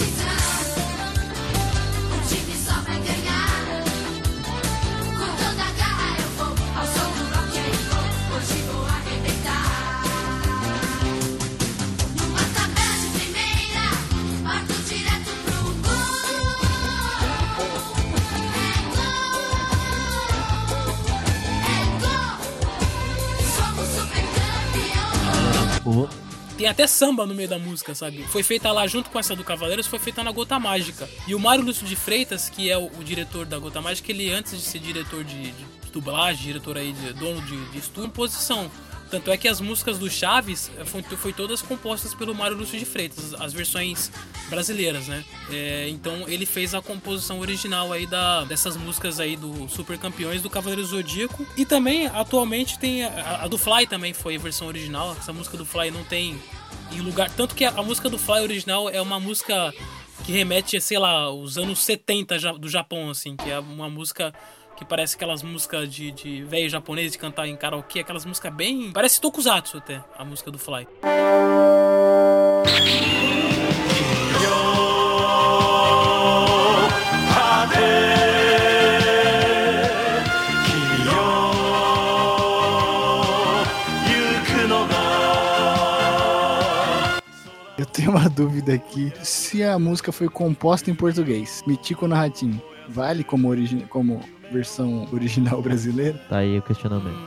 Tem até samba no meio da música, sabe? Foi feita lá junto com essa do Cavaleiros, foi feita na Gota Mágica. E o Mário Lúcio de Freitas, que é o, o diretor da Gota Mágica, ele antes de ser diretor de, de dublagem, diretor aí, de, dono de, de estúdio, posição. Tanto é que as músicas do Chaves eh, foi, foi todas compostas pelo Mário Lúcio de Freitas, as versões brasileiras, né? É, então ele fez a composição original aí da, dessas músicas aí do Super Campeões do Cavaleiro Zodíaco. E também, atualmente, tem a, a do Fly também foi a versão original. Essa música do Fly não tem em lugar. Tanto que a, a música do Fly original é uma música que remete, sei lá, os anos 70 ja- do Japão, assim, que é uma música que parece aquelas músicas de, de velho japonês de cantar em karaokê, aquelas músicas bem. Parece Tokusatsu até, a música do Fly. Eu tenho uma dúvida aqui. Se a música foi composta em português, Mitico no Ratinho, vale como, origi como versão original brasileira? Tá aí o questionamento.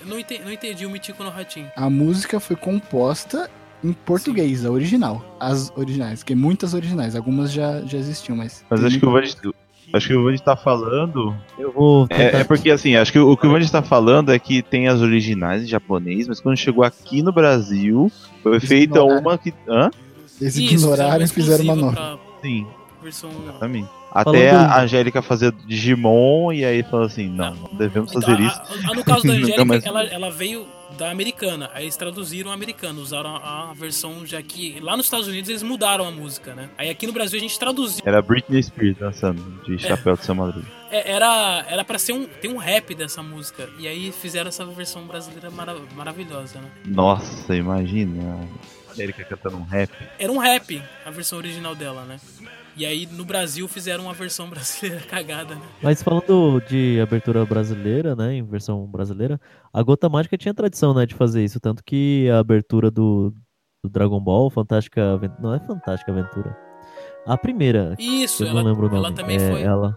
Eu não entendi, não entendi o Mitico no Ratinho. A música foi composta em português, a original. As originais, que muitas originais, algumas já, já existiam, mas. Mas acho que o Vande, acho que o Vande tá falando. Eu vou. É, é porque assim, acho que o, o que o Vande tá falando é que tem as originais em japonês, mas quando chegou aqui no Brasil, foi Eles feita ignoraram. uma que. Hã? Eles ignoraram e fizeram uma nova. Sim, Versão. exatamente. Até Falando- a Angélica fazer Digimon e aí falou assim, não, não devemos fazer A- isso. a- a- no caso da Angélica, mais. ela, ela veio da americana. Aí eles traduziram a americana, usaram a, a versão já que lá nos Estados Unidos eles mudaram a música, né? Aí aqui no Brasil a gente traduziu. Era Britney Spears dançando de chapéu de São Madruga. É, era era para ser um tem um rap dessa música e aí fizeram essa versão brasileira mara- maravilhosa, né? Nossa, imagina. A Erika cantando um rap. Era um rap a versão original dela, né? E aí no Brasil fizeram uma versão brasileira cagada, né? Mas falando de abertura brasileira, né, em versão brasileira, a Gota Mágica tinha tradição, né, de fazer isso, tanto que a abertura do, do Dragon Ball, Fantástica Aventura, não é Fantástica Aventura, a primeira, Isso, eu ela, não lembro o nome, ela também é, foi. ela,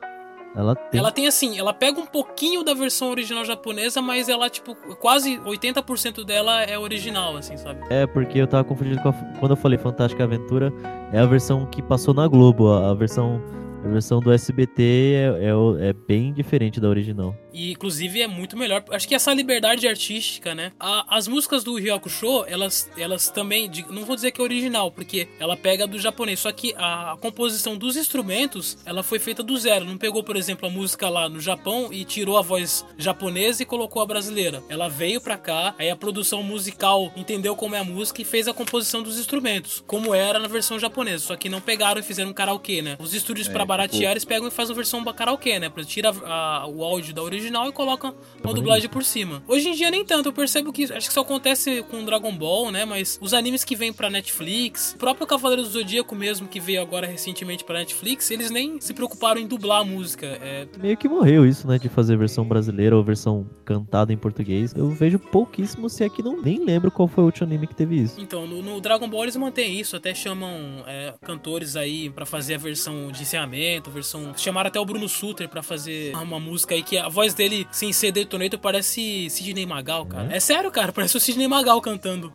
ela tem, Ela tem assim, ela pega um pouquinho da versão original japonesa, mas ela, tipo, quase 80% dela é original, assim, sabe? é porque eu tava confundindo com a, quando eu falei Fantástica Aventura, é a versão que passou na Globo, a, a versão, a versão do SBT é, é, é bem diferente da original. E inclusive é muito melhor. Acho que essa liberdade artística, né? A- as músicas do Ryoku Show, elas, elas também. Não vou dizer que é original, porque ela pega do japonês. Só que a, composição dos instrumentos, ela foi feita do zero. Não pegou, por exemplo, a música lá no Japão e tirou a voz japonesa e colocou a brasileira. Ela veio pra cá, aí a produção musical entendeu como é a música e fez a composição dos instrumentos, como era na versão japonesa. Só que não pegaram e fizeram um karaokê, né? Os estúdios É, pra baratear, tipo- eles pegam e fazem a versão karaokê, né? Tira a- o áudio da original e colocam uma dublagem por cima. Hoje em dia nem tanto, eu percebo que acho que isso acontece com Dragon Ball, né? Mas os animes que vêm pra Netflix, o próprio Cavaleiro do Zodíaco mesmo, que veio agora recentemente pra Netflix, eles nem se preocuparam em dublar a música. É, Meio que morreu isso, né, de fazer versão brasileira ou versão cantada em português. Eu vejo pouquíssimo, se é que não nem lembro qual foi o último anime que teve isso. Então, no, no Dragon Ball eles mantêm isso, até chamam é, cantores aí pra fazer a versão de encerramento, versão. Chamaram até o Bruno Suter pra fazer uma música aí que a voz dele, sem ser detonator, parece Sidney Magal, cara. É sério, cara, parece o Sidney Magal cantando.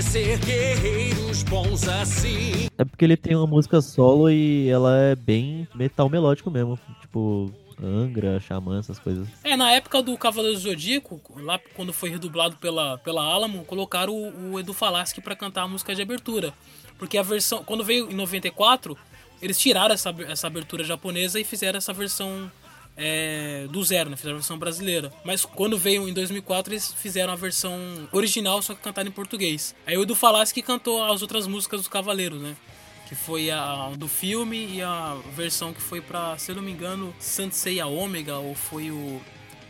Conhecer guerreiros bons assim. É porque ele tem uma música solo e ela é bem metal melódico mesmo. Tipo, Angra, Xamã, essas coisas. É, na época do Cavaleiro do Zodíaco, lá quando foi redublado pela, pela Alamo, colocaram o, o Edu Falaschi pra cantar a música de abertura. Porque a versão, quando veio em 94, eles tiraram essa, essa abertura japonesa e fizeram essa versão é, do zero, né? Fizeram a versão brasileira. Mas quando veio em 2004, eles fizeram a versão original, só que cantada em português. Aí o Edu Falaschi que cantou as outras músicas dos Cavaleiros, né? Que foi a do filme e a versão que foi pra, se eu não me engano, Sansei a Ômega, ou foi o,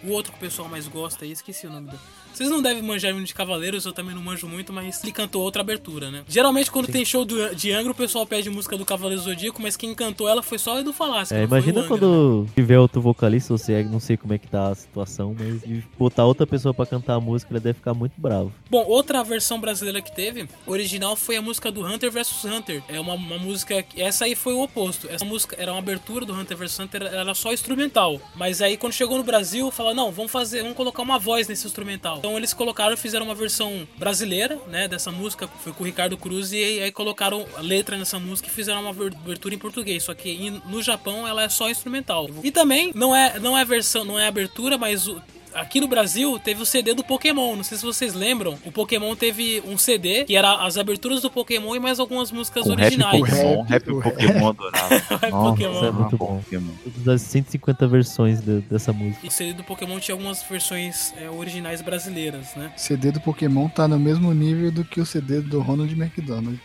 o outro que o pessoal mais gosta aí, esqueci o nome do. Vocês não devem manjar muito de Cavaleiros, eu também não manjo muito, mas ele cantou outra abertura, né? Geralmente, quando tem show do, de Angra, o pessoal pede música do Cavaleiro Zodíaco, mas quem cantou ela foi só o Edu Falaschi. É, imagina quando tiver outro vocalista, ou se é, não sei como é que tá a situação, mas e botar outra pessoa pra cantar a música, ele deve ficar muito bravo. Bom, outra versão brasileira que teve, original foi a música do Hunter vs Hunter. É uma, uma música. Essa aí foi o oposto. Essa música era uma abertura do Hunter vs Hunter, era só instrumental. Mas aí quando chegou no Brasil, falaram: não, vamos fazer, vamos colocar uma voz nesse instrumental. Então eles colocaram fizeram uma versão brasileira, né, dessa música, foi com o Ricardo Cruz, e aí, colocaram a letra nessa música e fizeram uma abertura em português. Só que no Japão ela é só instrumental. E também não é, não é versão, não é abertura, mas o- Aqui no Brasil teve o CD do Pokémon. Não sei se vocês lembram. O Pokémon teve um CD que era as aberturas do Pokémon e mais algumas músicas Com rap originais. Pokémon, rap Pokémon adorava. Rap Nossa, Pokémon. Isso é muito bom. Pokémon. Todas as 150 versões de- dessa música. O CD do Pokémon tinha algumas versões é, originais brasileiras, né? CD do Pokémon tá no mesmo nível do que o CD do Ronald McDonald.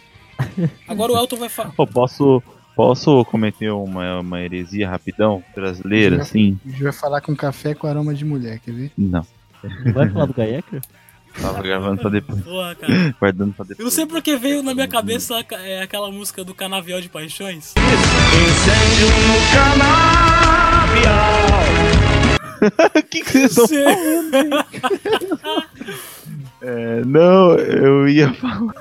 Agora o Elton vai falar. Pô, posso, posso cometer uma, uma heresia rapidão brasileira, assim? A gente vai falar com café com aroma de mulher, quer ver? Não. Não vai falar do Gaiecker? Tava gravando pra depois. Porra, cara. Guardando pra Eu depois. não sei porque veio na minha cabeça é, aquela música do Canavial de Paixões. Incêndio no canavial. O que, que vocês estão falando? É, não, eu ia falar.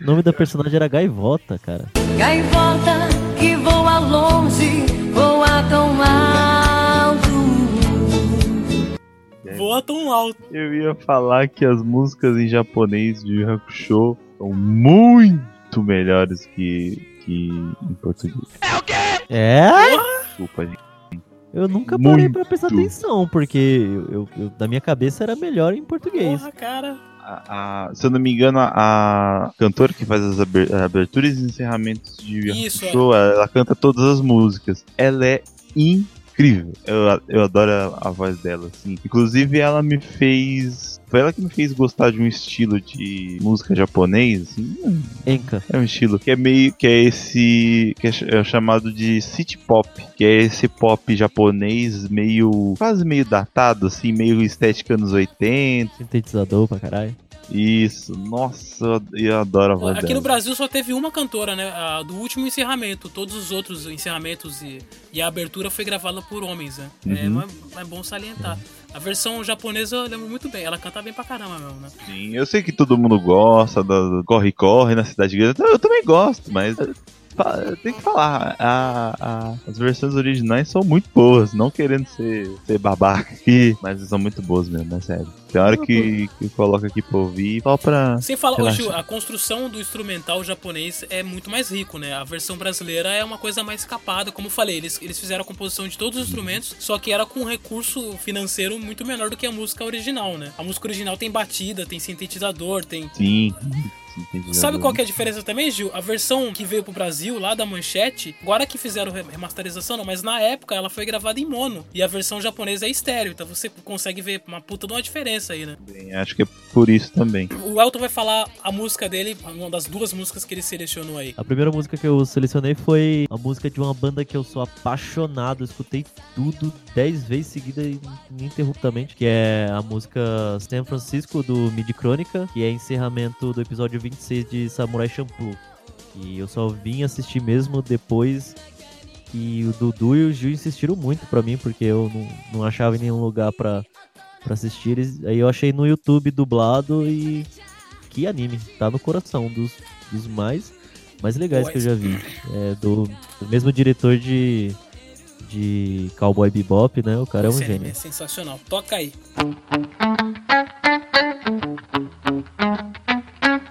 O nome da personagem era Gaivota, cara. Gaivota que voa longe, voa tão alto. Voa tão alto. Eu ia falar que as músicas em japonês de Yu Hakusho são muito melhores que, que em português. É? Desculpa, gente. Eu nunca parei Muito. pra prestar atenção, porque eu, eu- eu- da minha cabeça era melhor em português. Porra, cara. A- a- se eu não me engano, a, a cantora que faz as aber- aberturas e encerramentos de Yu Yu Isso, Hakusho, ela canta todas as músicas. Ela é incrível. Eu, eu adoro a, a voz dela, assim. Inclusive, ela me fez. Foi ela que me fez gostar de um estilo de música japonês, assim. Enka. É um estilo que é meio que é esse que é é chamado de city pop, que é esse pop japonês meio quase meio datado assim, meio estética anos 80. Sintetizador pra caralho. Isso. Nossa, eu- adoro a voz Aqui dela. no Brasil só teve uma cantora, né? A do último encerramento. Todos os outros encerramentos e, e a abertura foi gravada por homens, né? É, Uhum. é, é bom salientar. A versão japonesa eu lembro muito bem. Ela canta bem pra caramba mesmo, né? Sim, eu sei que todo mundo gosta do corre corre na cidade grande. Eu também gosto, mas tem que falar, a- a- as versões originais são muito boas, não querendo ser, ser babaca aqui, mas são muito boas mesmo, é sério. Tem hora que, que coloca aqui pra ouvir só pra. Sem falar, relaxar. Gil, a construção do instrumental japonês é muito mais rico, né? A versão brasileira é uma coisa mais escapada, como eu falei, eles, eles fizeram a composição de todos os instrumentos, só que era com um recurso financeiro muito menor do que a música original, né? A música original tem batida, tem sintetizador, tem. Sim. Sabe qual que é a diferença também, Gil? A versão que veio pro Brasil, lá da Manchete, agora que fizeram re- remasterização, não, mas na época ela foi gravada em mono. E a versão japonesa é estéreo, então você consegue ver uma puta de uma diferença aí, né? Bem, acho que é por isso também. O Elton vai falar a música dele, uma das duas músicas que ele selecionou aí. A primeira música que eu selecionei foi a música de uma banda que eu sou apaixonado, eu escutei tudo 10 vezes seguida e ininterruptamente, que é a música San Francisco do Mid Crônica, que é encerramento do episódio 26 de Samurai Champloo. E eu só vim assistir mesmo depois que o Dudu e o Gil insistiram muito pra mim, porque eu não, não achava em nenhum lugar pra, pra assistir. Eles- Aí eu achei no YouTube dublado e que anime, tá no coração dos, dos mais, mais legais que eu já vi. É do, do mesmo diretor de, de Cowboy Bebop, né? O cara é um Esse gênio. é sensacional. Toca aí.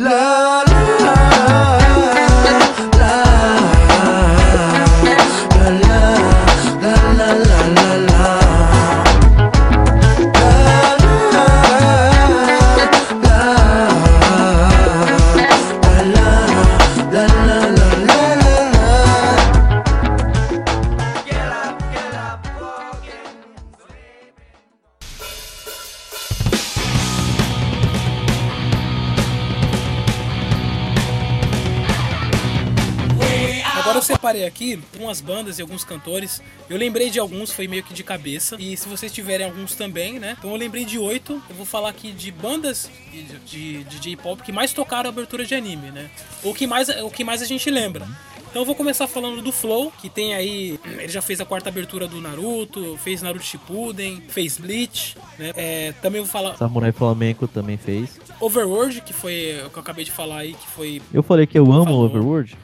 love separei aqui umas bandas e alguns cantores. Eu lembrei de alguns, foi meio que de cabeça. E se vocês tiverem alguns também, né? Então eu lembrei de oito. Eu vou falar aqui de bandas de, de, de J-pop que mais tocaram abertura de anime, né? Ou que mais, o que mais a gente lembra. Então eu vou começar falando do Flow, que tem aí. Ele já fez a quarta abertura do Naruto, fez Naruto Shippuden, fez Bleach, né? É, também vou falar Samurai Flamenco também fez. Overworld, que foi o que eu acabei de falar aí, que foi Eu falei que eu amo Overworld.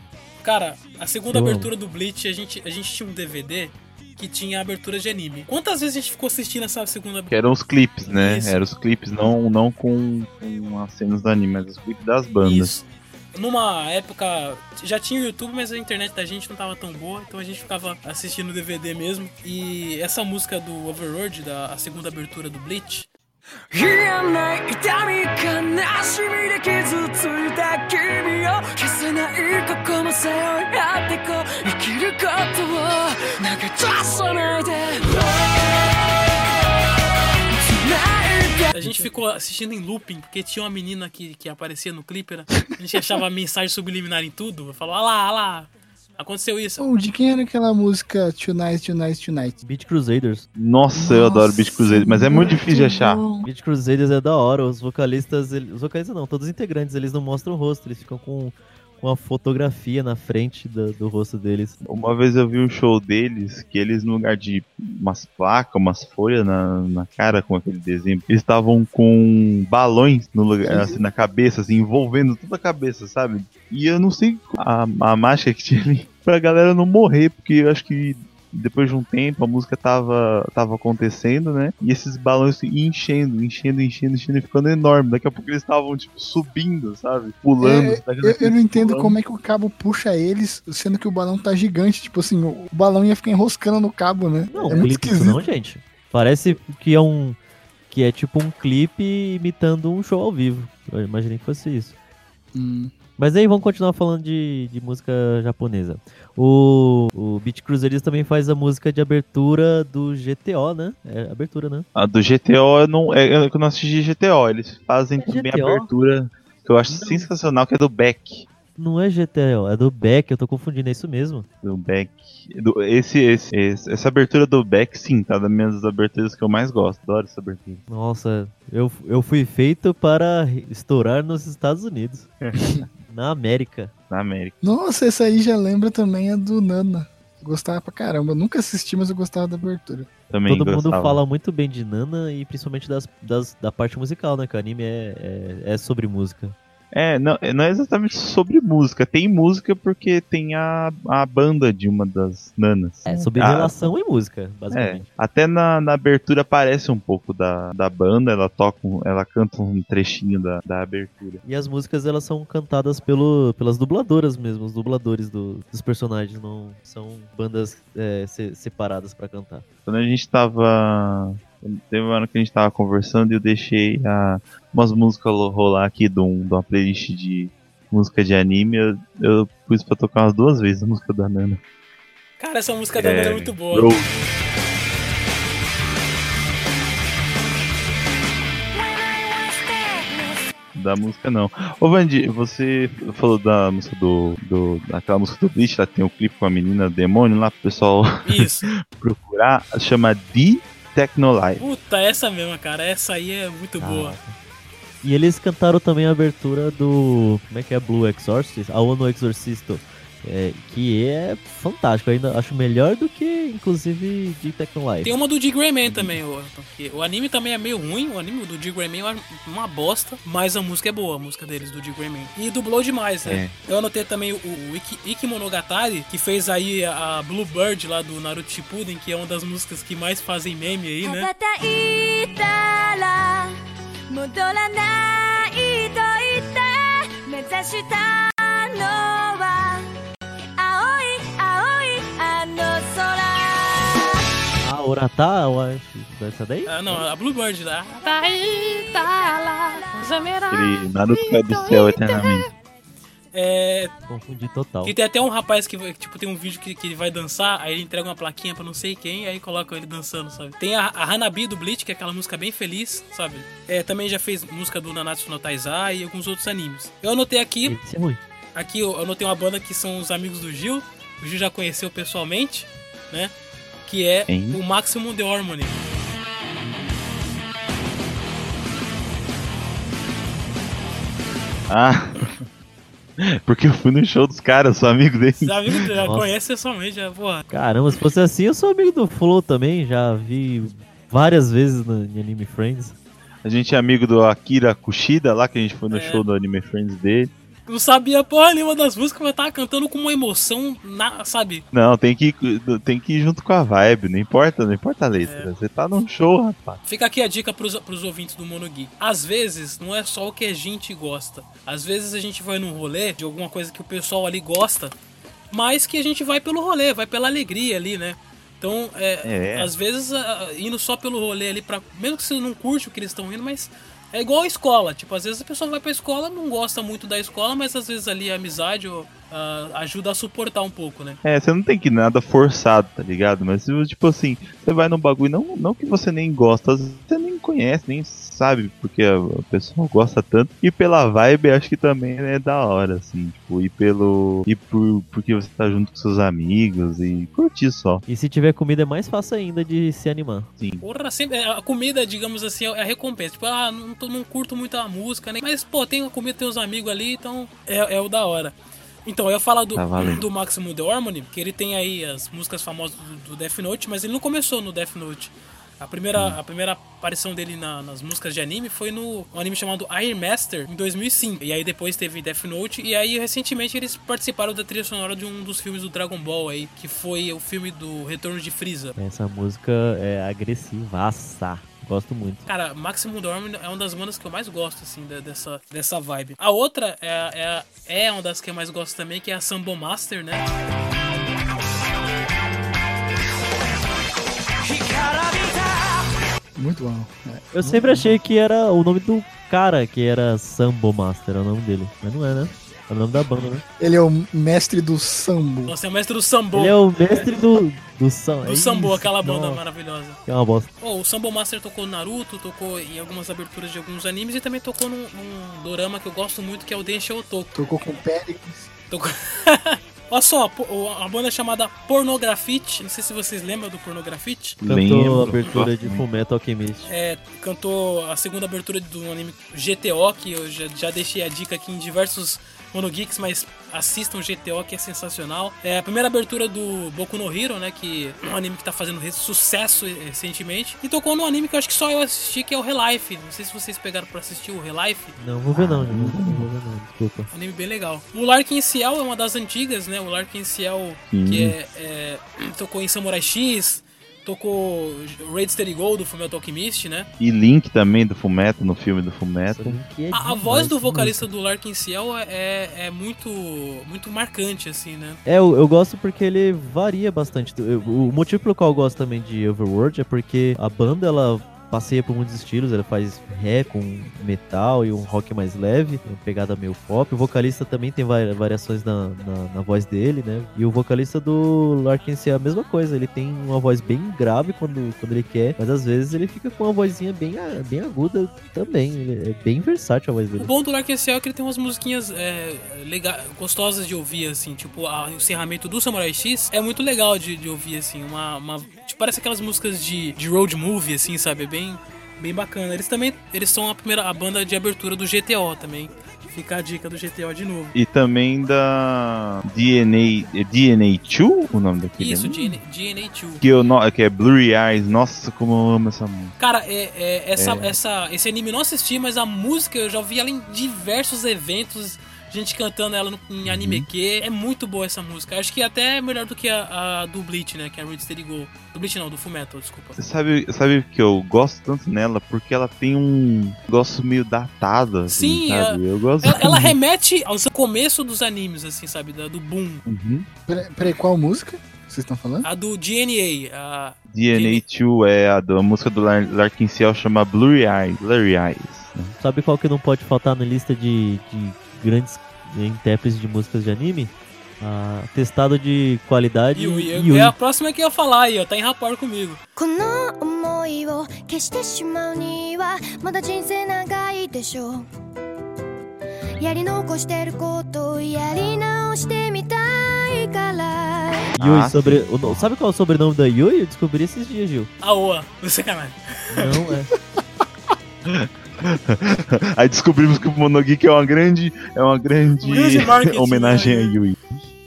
Cara, a segunda amo. abertura do Bleach, a gente, a gente tinha um DVD que tinha abertura de anime. Quantas vezes a gente ficou assistindo essa segunda Que eram os clipes, né? Isso. Eram os clipes, não, não com, com as cenas do anime, mas os clipes das bandas. Numa época, já tinha o YouTube, mas a internet da gente não tava tão boa, então a gente ficava assistindo DVD mesmo. E essa música do Overworld, da a segunda abertura do Bleach, 言えない痛み悲しみで傷ついた君を消せない過去も背負い合ってこう生きることを投げ出さないで a gente ficou assistindo em looping, porque tinha uma menina que, que aparecia no clipe, né? a gente achava a mensagem subliminar em tudo, falava, olha lá, olha lá, aconteceu isso. Pô, de quem era aquela música Tonight, Tonight, Tonight? Beat Crusaders. Nossa, eu adoro Beat Crusader, mas é muito difícil de achar. Beat Crusaders é da hora. Os vocalistas, ele- os vocalistas não, todos os integrantes, eles não mostram o rosto, eles ficam com uma fotografia na frente do, do rosto deles. Uma vez eu vi um show deles que eles, no lugar de umas placas, umas folhas na, na cara com aquele desenho, eles estavam com balões no lugar, assim, na cabeça, assim, envolvendo toda a cabeça, sabe? E eu não sei a, a mágica que tinha ali pra galera não morrer, porque eu acho que depois de um tempo a música tava, tava acontecendo, né? E esses balões iam enchendo, enchendo, enchendo, enchendo e ficando enorme. Daqui a pouco eles estavam, tipo, subindo, sabe? Pulando. É, a eu, eu não entendo pulando. como é que o cabo puxa eles, sendo que o balão tá gigante. Tipo assim, o balão ia ficar enroscando no cabo, né? Não, é muito esquisito. não, gente. Parece que é um que é tipo um clipe imitando um show ao vivo. Eu imaginei que fosse isso. Hum. Mas aí vamos continuar falando de, de música japonesa. O, o Beat Crusaders também faz a música de abertura do GTO, né? É abertura, né? A do GTO eu não, é, eu não assisti GTO. Eles fazem também a GTO? abertura que eu acho sensacional, que é do Beck. Não é GTO, é do Beck, eu tô confundindo, é isso mesmo. Do Beck. Do, esse, esse, esse- essa abertura do Beck, sim, tá das minhas aberturas que eu mais gosto. Adoro essa abertura. Nossa, eu, eu fui feito para estourar nos Estados Unidos. Na América. Na América. Nossa, essa aí já lembra também a do Nana. Gostava pra caramba. Eu nunca assisti, mas eu gostava da abertura. Também Todo mundo gostava. fala muito bem de Nana e principalmente das, das- da parte musical, né? Que o anime é, é, é sobre música. É, não, não é exatamente sobre música. Tem música porque tem a, a banda de uma das nanas. É, sobre Ah, relação e música, É, basicamente. até na, na abertura aparece um pouco da, da banda, ela toca, um- ela canta um trechinho da, da abertura. E as músicas elas são cantadas pelo, pelas dubladoras mesmo, os dubladores do- dos personagens, não são bandas é, se- separadas pra cantar. Quando a gente tava. Teve um ano que a gente tava conversando e eu deixei a, umas músicas rolar aqui de, um- de uma playlist de música de anime. Eu, eu pus pra tocar umas duas vezes a música da Nana. Cara, essa música da Nana é muito boa. Bro. Da música não. Ô Vandi, você falou da música do. do daquela música do Bleach, lá tem o clipe com a menina demônio lá pro pessoal Isso. procurar. Chama The Technolife. Puta, essa mesma, cara. Essa aí é muito boa. E eles cantaram também a abertura do. Como é que é? Blue Exorcist? A Ono Exorcisto. é, que é fantástico, eu ainda acho melhor do que, inclusive, de Technolife. Tem uma do D. Greyman também, o, o anime também é meio ruim, o anime do D. Greyman é uma bosta, mas a música é boa, a música deles, do D. Greyman. E dublou demais, né? Eu anotei também o, o Iki, Iki Monogatari, que fez aí a, a Bluebird lá do Naruto Shippuden, que é uma das músicas que mais fazem meme aí, né? 叩いたら戻らないと言って目指したのは青い青いあの空 Ah, Oratá, eu acho. Dessa daí? Ah, não, a Bluebird lá. Daí, tá lá, Zamera. Aquele Naruto cai do céu eternamente. É, Confundi total. E tem até um rapaz que, tipo, tem um vídeo que, que ele vai dançar, aí ele entrega uma plaquinha pra não sei quem, aí coloca ele dançando, sabe? Tem a, a Hanabi do Bleach, que é aquela música bem feliz, sabe? É, também já fez música do Nanatsu no Taizai e alguns outros animes. Eu anotei aqui, Isso é ruim. aqui eu anotei uma banda que são os amigos do Gil, o Gil já conheceu pessoalmente, né? Que é Hein? o Maximum The Harmony. Ah. Porque eu fui no show dos caras, sou amigo deles. Os amigos já Nossa. conhece pessoalmente, já, porra. Caramba, se fosse assim, eu sou amigo do Flow também, já vi várias vezes no em Anime Friends. A gente é amigo do Akira Kushida lá, que a gente foi no É. show do Anime Friends dele. Não sabia porra nenhuma das músicas, mas tava cantando com uma emoção, na, sabe? Não, tem que, ir- tem que ir junto com a vibe, não importa, não importa a letra. Você tá num show, rapaz. Fica aqui a dica pros, pros ouvintes do Monogui. Às vezes, não é só o que a gente gosta. Às vezes a gente vai num rolê de alguma coisa que o pessoal ali gosta, mas que a gente vai pelo rolê, vai pela alegria ali, né? Então, é, É. às vezes, indo só pelo rolê ali, pra, mesmo que você não curte o que eles estão indo, mas é igual a escola. Tipo, às vezes a pessoa vai pra escola, não gosta muito da escola, mas às vezes ali a amizade ah, ajuda a suportar um pouco, né? É, você não tem que nada forçado, tá ligado? Mas, tipo assim, você vai num bagulho, não, não que você nem gosta, às vezes você nem conhece, nem sabe porque a, a pessoa gosta tanto. E pela vibe, acho que também é da hora, assim, tipo, e pelo. E por, porque você tá junto com seus amigos e curtir só. E se tiver comida é mais fácil ainda de se animar. Sim. Porra, sempre, a comida, digamos assim, é a recompensa. Tipo, ah, não, tô- não curto muito a música, né? Mas, pô, tem a comida, tem os amigos ali, então é, é o da hora. Então, eu ia falar do, Tá do Maximum The Harmony, que ele tem aí as músicas famosas do, do Death Note, mas ele não começou no Death Note. A primeira, a primeira aparição dele na- nas músicas de anime foi no um anime chamado Iron Master, em 2005. E aí depois teve Death Note, e aí recentemente eles participaram da trilha sonora de um dos filmes do Dragon Ball aí, que foi o filme do Retorno de Freeza. Essa música é agressivaça. Gosto muito. Cara, Maximum Dorm é uma das bandas que eu mais gosto, assim, dessa, dessa vibe. A outra é, é, é uma das que eu mais gosto também, que é a Sambo Master, né? Muito bom. É. Eu sempre achei que era o nome do cara que era Sambo Master, é o nome dele. Mas não é, né? É o nome da banda, né? Ele é o mestre do sambo. Nossa, é o mestre do Sambo. Ele é o mestre do, do Sam. Do Sambo, aquela banda Nossa, maravilhosa. Que é uma bosta. Oh, o Sambo Master tocou no Naruto, tocou em algumas aberturas de alguns animes e também tocou num, num dorama que eu gosto muito, que é o Densho Otoko. Tocou com Péricles. Tocou... Olha só, a banda chamada Pornografite, não sei se vocês lembram do Pornografite. Cantou Lembro, a abertura de. Fullmetal Alchemist. É, cantou a segunda abertura do anime GTO, que eu já, já deixei a dica aqui em diversos Monogeeks, mas assistam GTO, que é sensacional. É a primeira abertura do Boku no Hero, né, que é um anime que tá fazendo sucesso recentemente. E tocou num anime que eu acho que só eu assisti, que é o Relife. Não sei se vocês pegaram pra assistir o Relife. Não, vou ver não, gente. Não vou ver não. Desculpa. Anime bem legal. O Larkin Ciel é uma das antigas, né? O Larkin Ciel, Sim. que é, é- tocou em Samurai X, tocou Raid Steady Go do Fullmetal Alchemist, né? E Link também do Fullmetal, no filme do Fullmetal. A, a voz do vocalista do Larkin Ciel é, é muito, muito marcante, assim, né? É, eu, eu gosto porque ele varia bastante. Eu- O motivo pelo qual eu gosto também de Overworld é porque a banda, ela passeia por muitos estilos, ela faz rap com metal e um rock mais leve, uma pegada meio pop. O vocalista também tem vari- variações na, na, na voz dele, né? E o vocalista do Larkin é a mesma coisa, ele tem uma voz bem grave quando, quando ele quer, mas às vezes ele fica com uma vozinha bem, bem aguda também. Ele é bem versátil a voz O dele. bom do Larkin é que ele tem umas musiquinhas é, lega- gostosas de ouvir, assim, tipo, a- o encerramento do Samurai X é muito legal de, de ouvir, assim, uma, uma- tipo, parece aquelas músicas de, de road movie, assim, sabe, é bem, bem bacana. Eles também, eles são a primeira, a banda de abertura do GTO também, fica a dica do GTO de novo. E também da DNA. é DNA2? O nome daquele? Isso, anime? DNA, DNA2. Que, eu, que é Blurry Eyes. Nossa, como eu amo essa música. Cara, é, é- essa, É. Essa, esse anime eu não assisti, mas a música eu já ouvi ela em diversos eventos, gente cantando ela no, em anime que É muito boa essa música. Acho que até é melhor do que a, a do Bleach, né? Que é a Read Steady Go. Do Bleach não, do Fullmetal, desculpa. Você sabe, sabe que eu gosto tanto nela? Porque ela tem um negócio meio datado, assim, Sim, sabe? Eu gosto Ela, ela remete ao começo dos animes, assim, sabe? Da- do boom. Uhum. Peraí, peraí, qual música vocês estão falando? A do DNA, a DNA2 é a, do- a música do Lar Larkin Ciel chama Blurry Eyes. Blurry Eyes. né? Sabe qual que não pode faltar na lista de, de grandes e intérpretes de músicas de anime. Ah, testado de qualidade. Yui, eu, Yui. É a próxima que eu ia falar aí, ó. Tá em rapport comigo. Yui, ah, sobre. O, sabe qual é o sobrenome da Yui? Eu descobri esses dias, Gil. Aoa, você é sacanagem. Não é. Aí descobrimos que o Monogeek é uma grande, é uma grande, homenagem né? a Yui.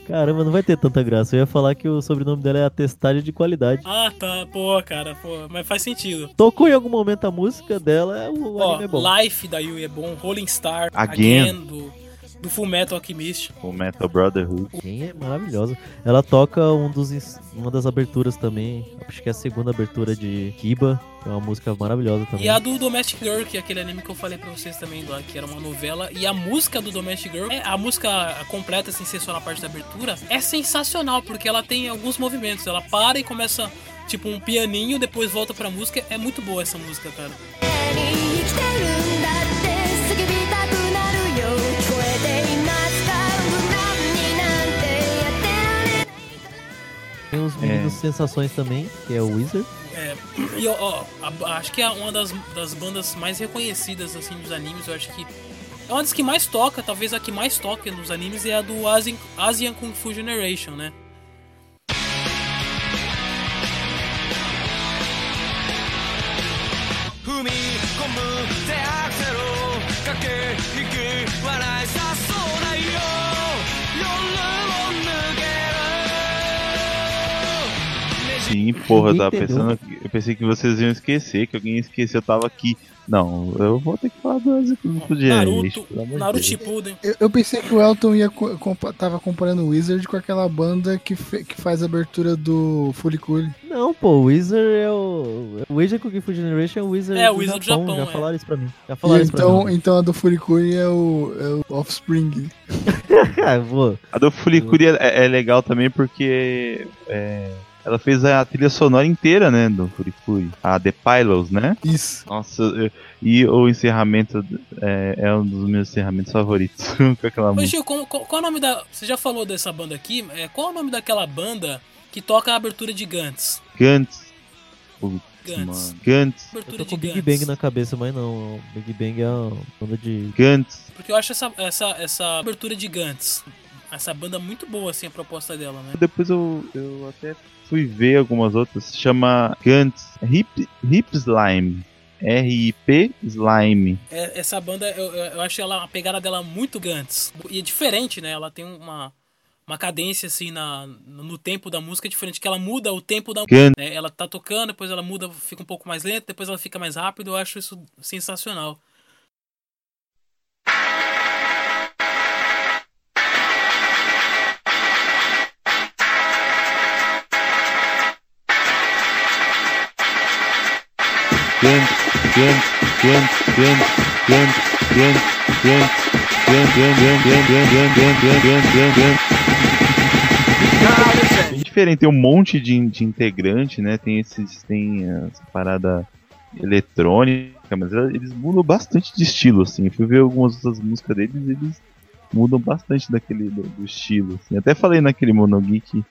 Caramba, não vai ter tanta graça. Eu ia falar que o sobrenome dela é atestagem de qualidade. Ah, tá. Pô, cara, pô. Mas faz sentido. Tocou em algum momento a música dela, o Ó, anime é bom. Life da Yui é bom, Rolling Star, Again. do, do Full Metal Alchemist. O Metal Brotherhood. Quem é maravilhosa. Ela toca um dos, uma das aberturas também. Acho que é a segunda abertura de Kiba. É uma música maravilhosa também. E a do Domestic Girl, que é aquele anime que eu falei pra vocês também, do- que era uma novela. E a música do Domestic Girl, é, a música completa, sem ser só na parte da abertura, é sensacional, porque ela tem alguns movimentos. Ela para e começa, tipo, um pianinho, depois volta pra música. É muito boa essa música, cara. Tem os meninos sensações também, que é o Wizard. É, e ó, ó, a- acho que é uma das, das bandas mais reconhecidas assim dos animes. Eu acho que é uma das que mais toca, talvez a que mais toca nos animes é a do Asian, Asian Kung Fu Generation, né? 踏 Sim, porra, eu tava Entendeu? pensando. que- Eu pensei que vocês iam esquecer, que alguém ia esquecer, eu tava aqui. Não, eu vou ter que falar do Naruto, amor de Naruto. Shippuden. Eu, eu pensei que o Elton ia compa- tava comparando o Wizard com aquela banda que, que faz a abertura do Furikuri. Não, pô, o Wizard é o. O Wizard Kung Fu Generation é o Wizard É, o Wizard do Japão. Japão, Já é. falaram isso pra mim. Já E falaram isso pra então, mim. então a do Furikuri é o, é o Offspring. Ah, pô. A do Fulicuri é, é legal também porque é, ela fez a trilha sonora inteira, né, do Furikuri. A The Pylos, né? Isso. Nossa, eu- e o encerramento é, é um dos meus encerramentos favoritos. com aquela Ô música. Gil, como- qual, qual é o nome da. Você já falou dessa banda aqui? É, qual é o nome daquela banda que toca a abertura de Gantz? Gantz. Putz, Gantz. Gantz. Eu tô com Big Gantz. Bang na cabeça, mas não. O Big Bang é uma banda de. Gantz. Porque eu acho essa, essa, essa abertura de Gantz. Essa banda muito boa, assim, a proposta dela, né? Depois eu, eu até fui ver algumas outras. Se chama Gantz Hip, Hip Slime. R-I-P Slime. É, essa banda, eu, eu, acho ela, a pegada dela muito Gantz. E é diferente, né? Ela tem uma, uma cadência, assim, na, no tempo da música diferente, que ela muda o tempo da música. né? Ela tá tocando, depois ela muda, fica um pouco mais lenta, depois ela fica mais rápido. Eu acho isso sensacional. Gantz, Gantz, Gantz, Gantz, Gantz, Gantz, Gantz, Gantz, Gantz, Gantz, Gantz, Gantz, Gantz, Gantz. Bem diferente, tem um monte de, de integrante, né? Tem esses, tem essa parada eletrônica, mas eles mudam bastante de estilo, assim. Eu fui ver algumas outras músicas deles, eles mudam bastante daquele do, do estilo. Assim. Até falei naquele Monogeek,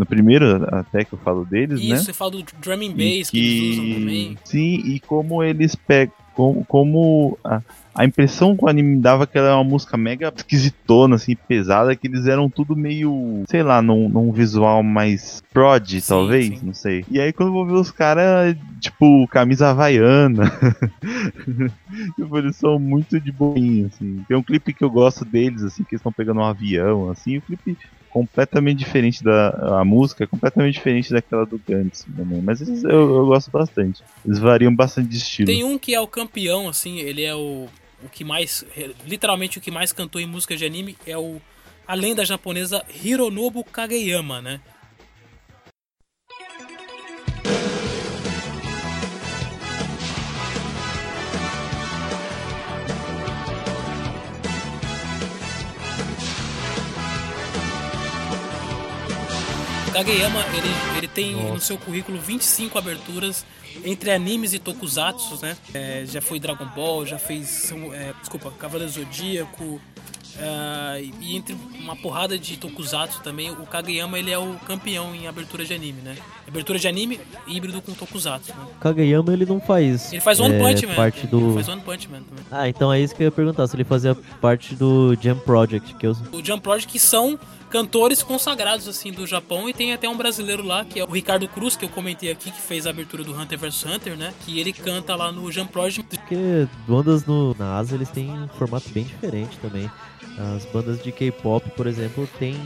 no primeiro até que eu falo deles, né? Isso, você fala do drum and E bass que, eles usam também. Sim, e como eles pegam. Como, como a, a impressão que o anime me dava que ela era uma música mega esquisitona, assim, pesada, que eles eram tudo meio, sei lá, num, num visual mais prod, talvez, não sei. E aí quando eu vou ver os caras, tipo, camisa havaiana. tipo, eles são muito de boinha, assim. Tem um clipe que eu gosto deles, assim, que eles estão pegando um avião, assim, o clipe completamente diferente da a música, é completamente diferente daquela do Gantz também, mas esses eu, eu gosto bastante. Eles variam bastante de estilo. Tem um que é o campeão, assim, ele é o, o que mais. Literalmente o que mais cantou em música de anime é o. A lenda japonesa Hironobu Kageyama, né? Kageyama, ele, ele tem no seu currículo 25 aberturas entre animes e tokusatsu, né? É, já foi Dragon Ball, já fez, é, desculpa, Cavaleiro Zodíaco, ah, e entre uma porrada de tokusatsu também, o Kageyama ele é o campeão em abertura de anime, né? Abertura de anime híbrido com tokusatsu. Né? Kageyama ele não faz. Ele faz One é, Punch Man. Parte Ele do... faz One Punch Man também. Ah, então é isso que eu ia perguntar, se ele fazia parte do Jam Project, que eu. O Jump Project que são cantores consagrados assim do Japão e tem até um brasileiro lá que é o Ricardo Cruz que eu comentei aqui que fez a abertura do Hunter vs Hunter, né? Que ele canta lá no Jump Project. Porque bandas no, na Ásia eles têm um formato bem diferente também. As bandas de K-pop, por exemplo, tem,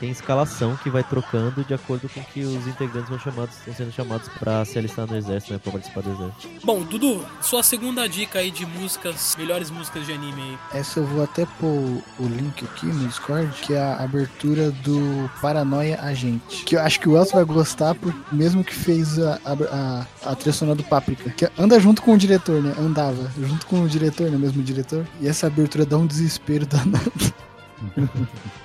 tem escalação que vai trocando de acordo com que os integrantes vão chamados, estão sendo chamados pra se alistar no exército, né? Pra participar do exército. Bom, Dudu, sua segunda dica aí de músicas, melhores músicas de anime aí. Essa eu vou até pôr o link aqui no Discord, que é a abertura do Paranoia Agente. Que eu acho que o Elcio vai gostar, por, mesmo que fez a, a, a, a trilha sonora do Páprica. Que anda junto com o diretor, né? Andava junto com o diretor, né? Mesmo diretor. E essa abertura dá um desespero danado.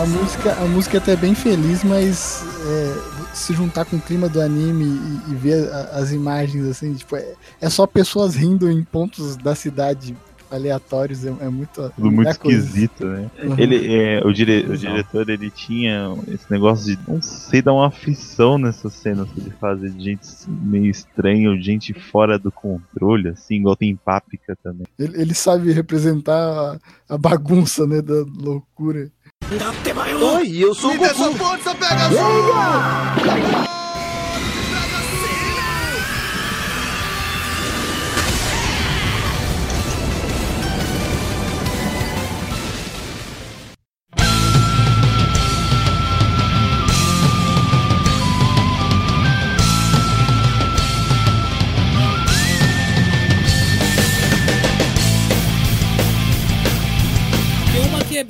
A música, a música é até bem feliz, mas é, se juntar com o clima do anime e, e ver a- as imagens assim, tipo, é, é só pessoas rindo em pontos da cidade aleatórios, é, é muito. Tudo muito é coisa. esquisito, né? Uhum. Ele, é, o, dire, o diretor, ele tinha esse negócio de, não sei, dar uma aflição nessas cenas que ele fazia de gente meio estranha, ou gente fora do controle, assim, igual tem em Páprica também. Ele, ele sabe representar a, a bagunça, né, da loucura. Oi, eu sou o Goku. Me dê sua força, Pegasus! Yeah!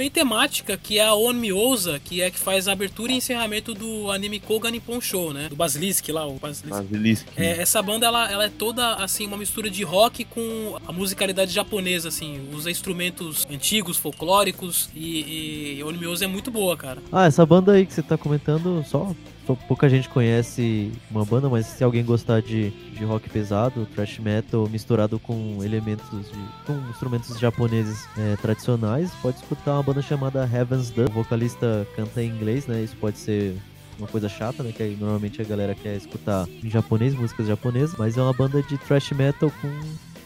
Bem temática, que é a On Miosa, que é que faz a abertura e encerramento do anime Koga Nippon Show, né? Do Basilisk lá, o Basilisk. Basilisk. É, essa banda ela, ela é toda assim uma mistura de rock com a musicalidade japonesa, assim, usa instrumentos antigos, folclóricos e, e Onmyoso é muito boa, cara. Ah, essa banda aí que você tá comentando, só pouca gente conhece uma banda, mas se alguém gostar de, de rock pesado, thrash metal misturado com elementos de. com instrumentos japoneses é, tradicionais, pode escutar uma banda chamada Heaven's Dust. O vocalista canta em inglês, né? Isso pode ser uma coisa chata, né? Que normalmente a galera quer escutar em japonês, músicas japonesas, mas é uma banda de thrash metal com,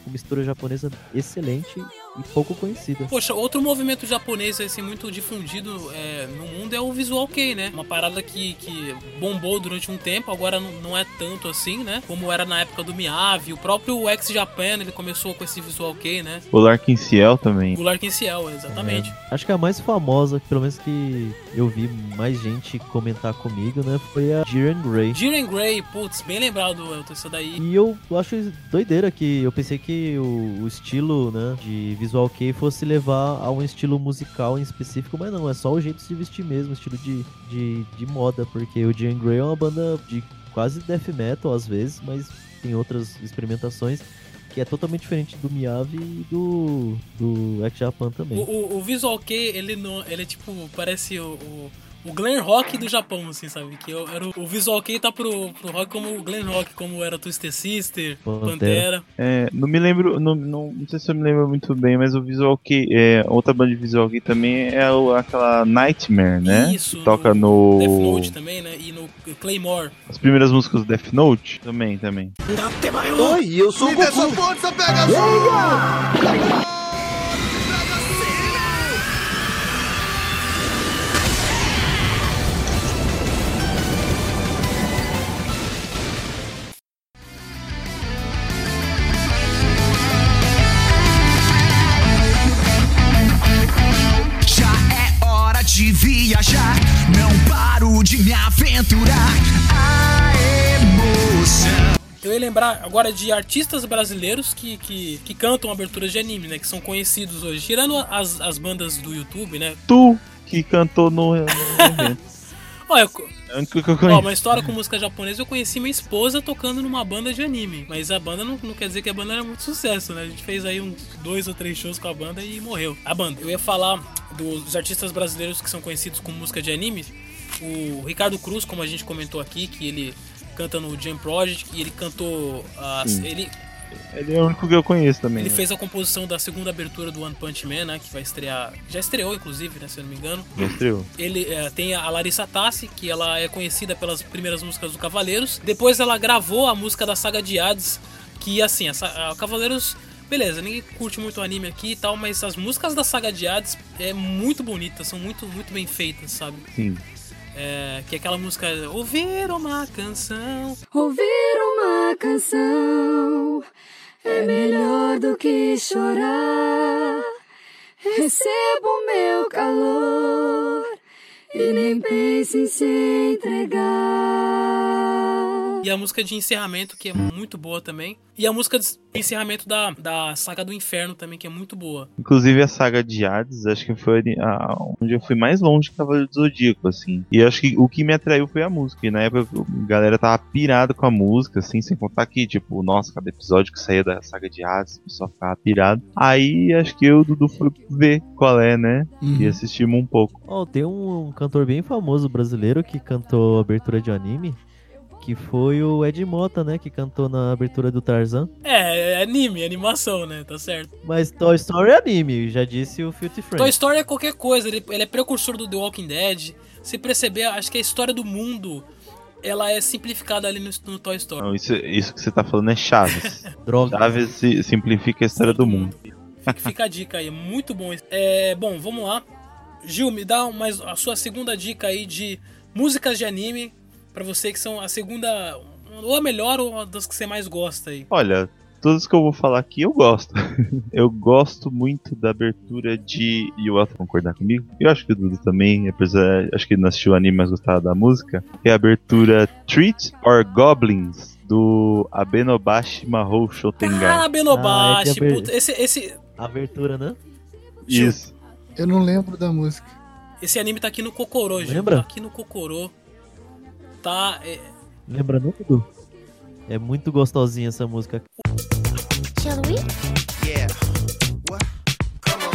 com mistura japonesa excelente pouco conhecida. Poxa, outro movimento japonês assim muito difundido é, no mundo é o visual kei, né? Uma parada que, que bombou durante um tempo, agora não, não é tanto assim, né? Como era na época do Miyavi, o próprio X Japan, ele começou com esse visual kei, né? O Larkin Ciel também. O Larkin Ciel, exatamente. É, acho que a mais famosa, pelo menos que eu vi mais gente comentar comigo, né? Foi a Jiren Grey. Jiren Grey, putz, bem lembrado, Elton, isso daí. E eu acho doideira que eu pensei que o, o estilo, né, de visual kei fosse levar a um estilo musical em específico, mas não, é só o jeito de se vestir mesmo, estilo de, de, de moda, porque o Jean Grey é uma banda de quase death metal às vezes, mas tem outras experimentações que é totalmente diferente do Miyavi e do, do X Japan também. O, o, o visual kei, ele, não, ele é tipo, parece o, o o glam rock do Japão, assim, sabe? Que era o, o visual kei tá pro, pro rock como o glam rock, como era Twisted Sister, Pantera. Pantera. É, não me lembro, não, não, não sei se eu me lembro muito bem, mas o visual kei, é, outra banda de visual kei também é o, aquela Nightmare, né? Isso. Que toca no... Death Note também, né? E no Claymore. As primeiras músicas do Death Note também, também. Oi, eu sou o Goku. força, pega aventurar. A emoção. Eu ia lembrar agora de artistas brasileiros que, que, que cantam aberturas de anime, né? Que são conhecidos hoje. Tirando as, as bandas do YouTube, né? Tu que cantou no, no evento. Olha, É Ó, uma história com música japonesa, eu conheci minha esposa tocando numa banda de anime. Mas a banda não, não quer dizer que a banda era muito sucesso, né? A gente fez aí uns dois ou três shows com a banda e morreu. A banda. Eu ia falar dos artistas brasileiros que são conhecidos com música de anime. O Ricardo Cruz, como a gente comentou aqui, que ele canta no Jam Project, e ele cantou. as- Sim. ele, Ele é o único que eu conheço também. ele né? fez a composição da segunda abertura do One Punch Man, né? Que vai estrear. Já estreou, inclusive, né? Se eu não me engano. Já estreou. Ele é, tem a Larissa Tassi, que ela é conhecida pelas primeiras músicas do Cavaleiros. Depois ela gravou a música da saga de Hades, que assim, a, a Cavaleiros. Beleza, ninguém curte muito o anime aqui e tal, mas as músicas da saga de Hades é muito bonitas, são muito, muito bem feitas, sabe? Sim. É, que é aquela música Ouvir uma canção. Ouvir uma canção é melhor do que chorar. Recebo meu calor e nem pense em se entregar. E a música de encerramento, que é muito boa também. E a música de encerramento da, da saga do inferno também, que é muito boa. Inclusive a saga de Hades, acho que foi a- onde eu fui mais longe que Cavaleiro do Zodíaco, assim. E acho que o que me atraiu foi a música. E na época a galera tava pirada com a música, assim, sem contar que, tipo, nossa, cada episódio que saía da saga de Hades, o pessoal ficava pirado. Aí acho que eu o Dudu foi ver qual é, né? E assistimos um pouco. Ó, tem um cantor bem famoso brasileiro que cantou a abertura de anime, que foi o Ed Mota, né? Que cantou na abertura do Tarzan. É, é anime, é animação, né? Tá certo. Mas Toy Story é anime, já disse o Filthy Frank. Toy Story é qualquer coisa, ele, ele é precursor do The Walking Dead. Se perceber, acho que a história do mundo ela é simplificada ali no, no Toy Story. Não, isso, isso que você tá falando é Chaves. Droga. Chaves si- simplifica a história do mundo. Fica, fica a dica aí, é muito bom. É, bom, vamos lá. Gil, me dá mais a sua segunda dica aí de músicas de anime pra você que são a segunda ou a melhor ou a das que você mais gosta aí. Olha, todas que eu vou falar aqui eu gosto. eu gosto muito da abertura de. E o Elton concordar comigo. Eu acho que o Dudu também, apesar. Acho que ele não assistiu o anime, mas gostava da música. É a abertura Treat or Goblins do Abenobashi Mahou Shotengai. Ah, Benobashi, Ah, é ver- puta, esse, esse, Abertura, né? Isso. Eu não lembro da música. Esse anime tá aqui no Kokoro, gente. Lembra? Tá aqui no Kokoro. Tá. é, Lembra não, Dudu? É muito gostosinha essa música. Shall we? Yeah. What? Come on.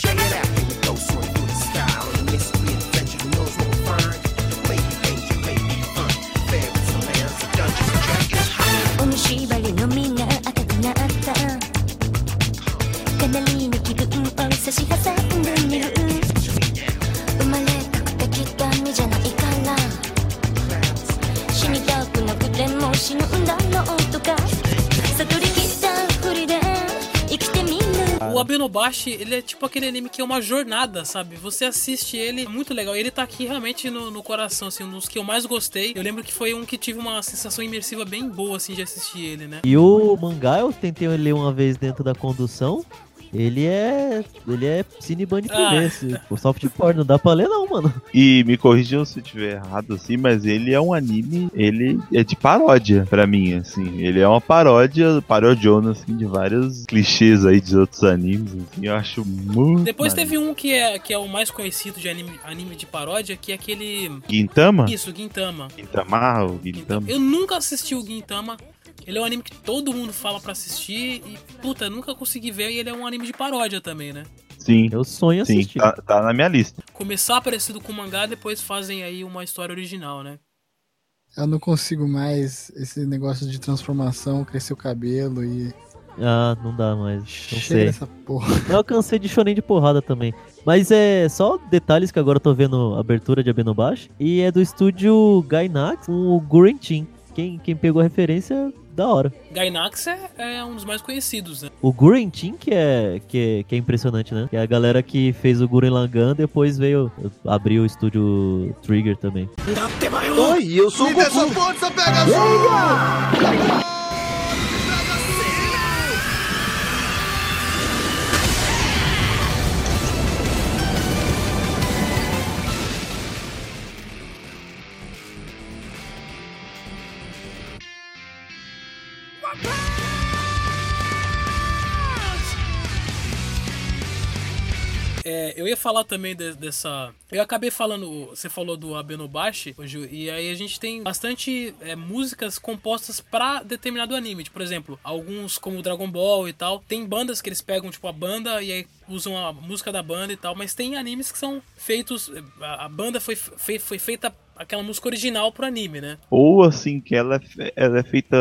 Check O Abenobashi, ele é tipo aquele anime que é uma jornada, sabe? Você assiste ele, é muito legal. Ele tá aqui realmente no, no coração, assim, um dos que eu mais gostei. Eu lembro que foi um que tive uma sensação imersiva bem boa, assim, de assistir ele, né? E o mangá eu tentei ler uma vez dentro da condução. Ele é. Ele é cineband Ah. esse. O soft porn, não dá pra ler não, mano. E me corrijam se eu estiver errado, assim, mas ele é um anime, ele é de paródia pra mim, assim. Ele é uma paródia, parodiona, assim, de vários clichês aí de outros animes, assim. Eu acho muito. Depois maneiro. teve um que é, que é o mais conhecido de anime, anime de paródia, que é aquele. Gintama? Isso, Gintama. Gintama, o Gintama. Eu nunca assisti o Gintama. Ele é um anime que todo mundo fala pra assistir e, puta, nunca consegui ver. E ele é um anime de paródia também, né? Sim. Eu sonho Sim, assistir. tá, tá na minha lista. Começar parecido com o mangá, depois fazem aí uma história original, né? Eu não consigo mais esse negócio de transformação, crescer o cabelo e. Ah, não dá mais. Não Chega sei. dessa porra. Eu cansei de shonen de porrada também. Mas é só detalhes que agora eu tô vendo a abertura de Abenobashi. E é do estúdio Gainax com o Guren Chin. Quem, quem pegou a referência, da hora. Gainax é, é um dos mais conhecidos, né? O Guren Chin que é, que, é, que é impressionante, né? Que é a galera que fez o Guren Lagann, depois veio abrir o estúdio Trigger também. Oi, eu sou o Goku. Essa força pega É, eu ia falar também de- dessa. Eu acabei falando. Você falou do Abenobashi, Ju, e aí a gente tem bastante é, músicas compostas pra determinado anime. Tipo, por exemplo, alguns como Dragon Ball e tal. Tem bandas que eles pegam, tipo, a banda e aí usam a música da banda e tal. Mas tem animes que são feitos. A banda foi, fe- foi feita aquela música original pro anime, né? Ou assim, que ela é, ela é feita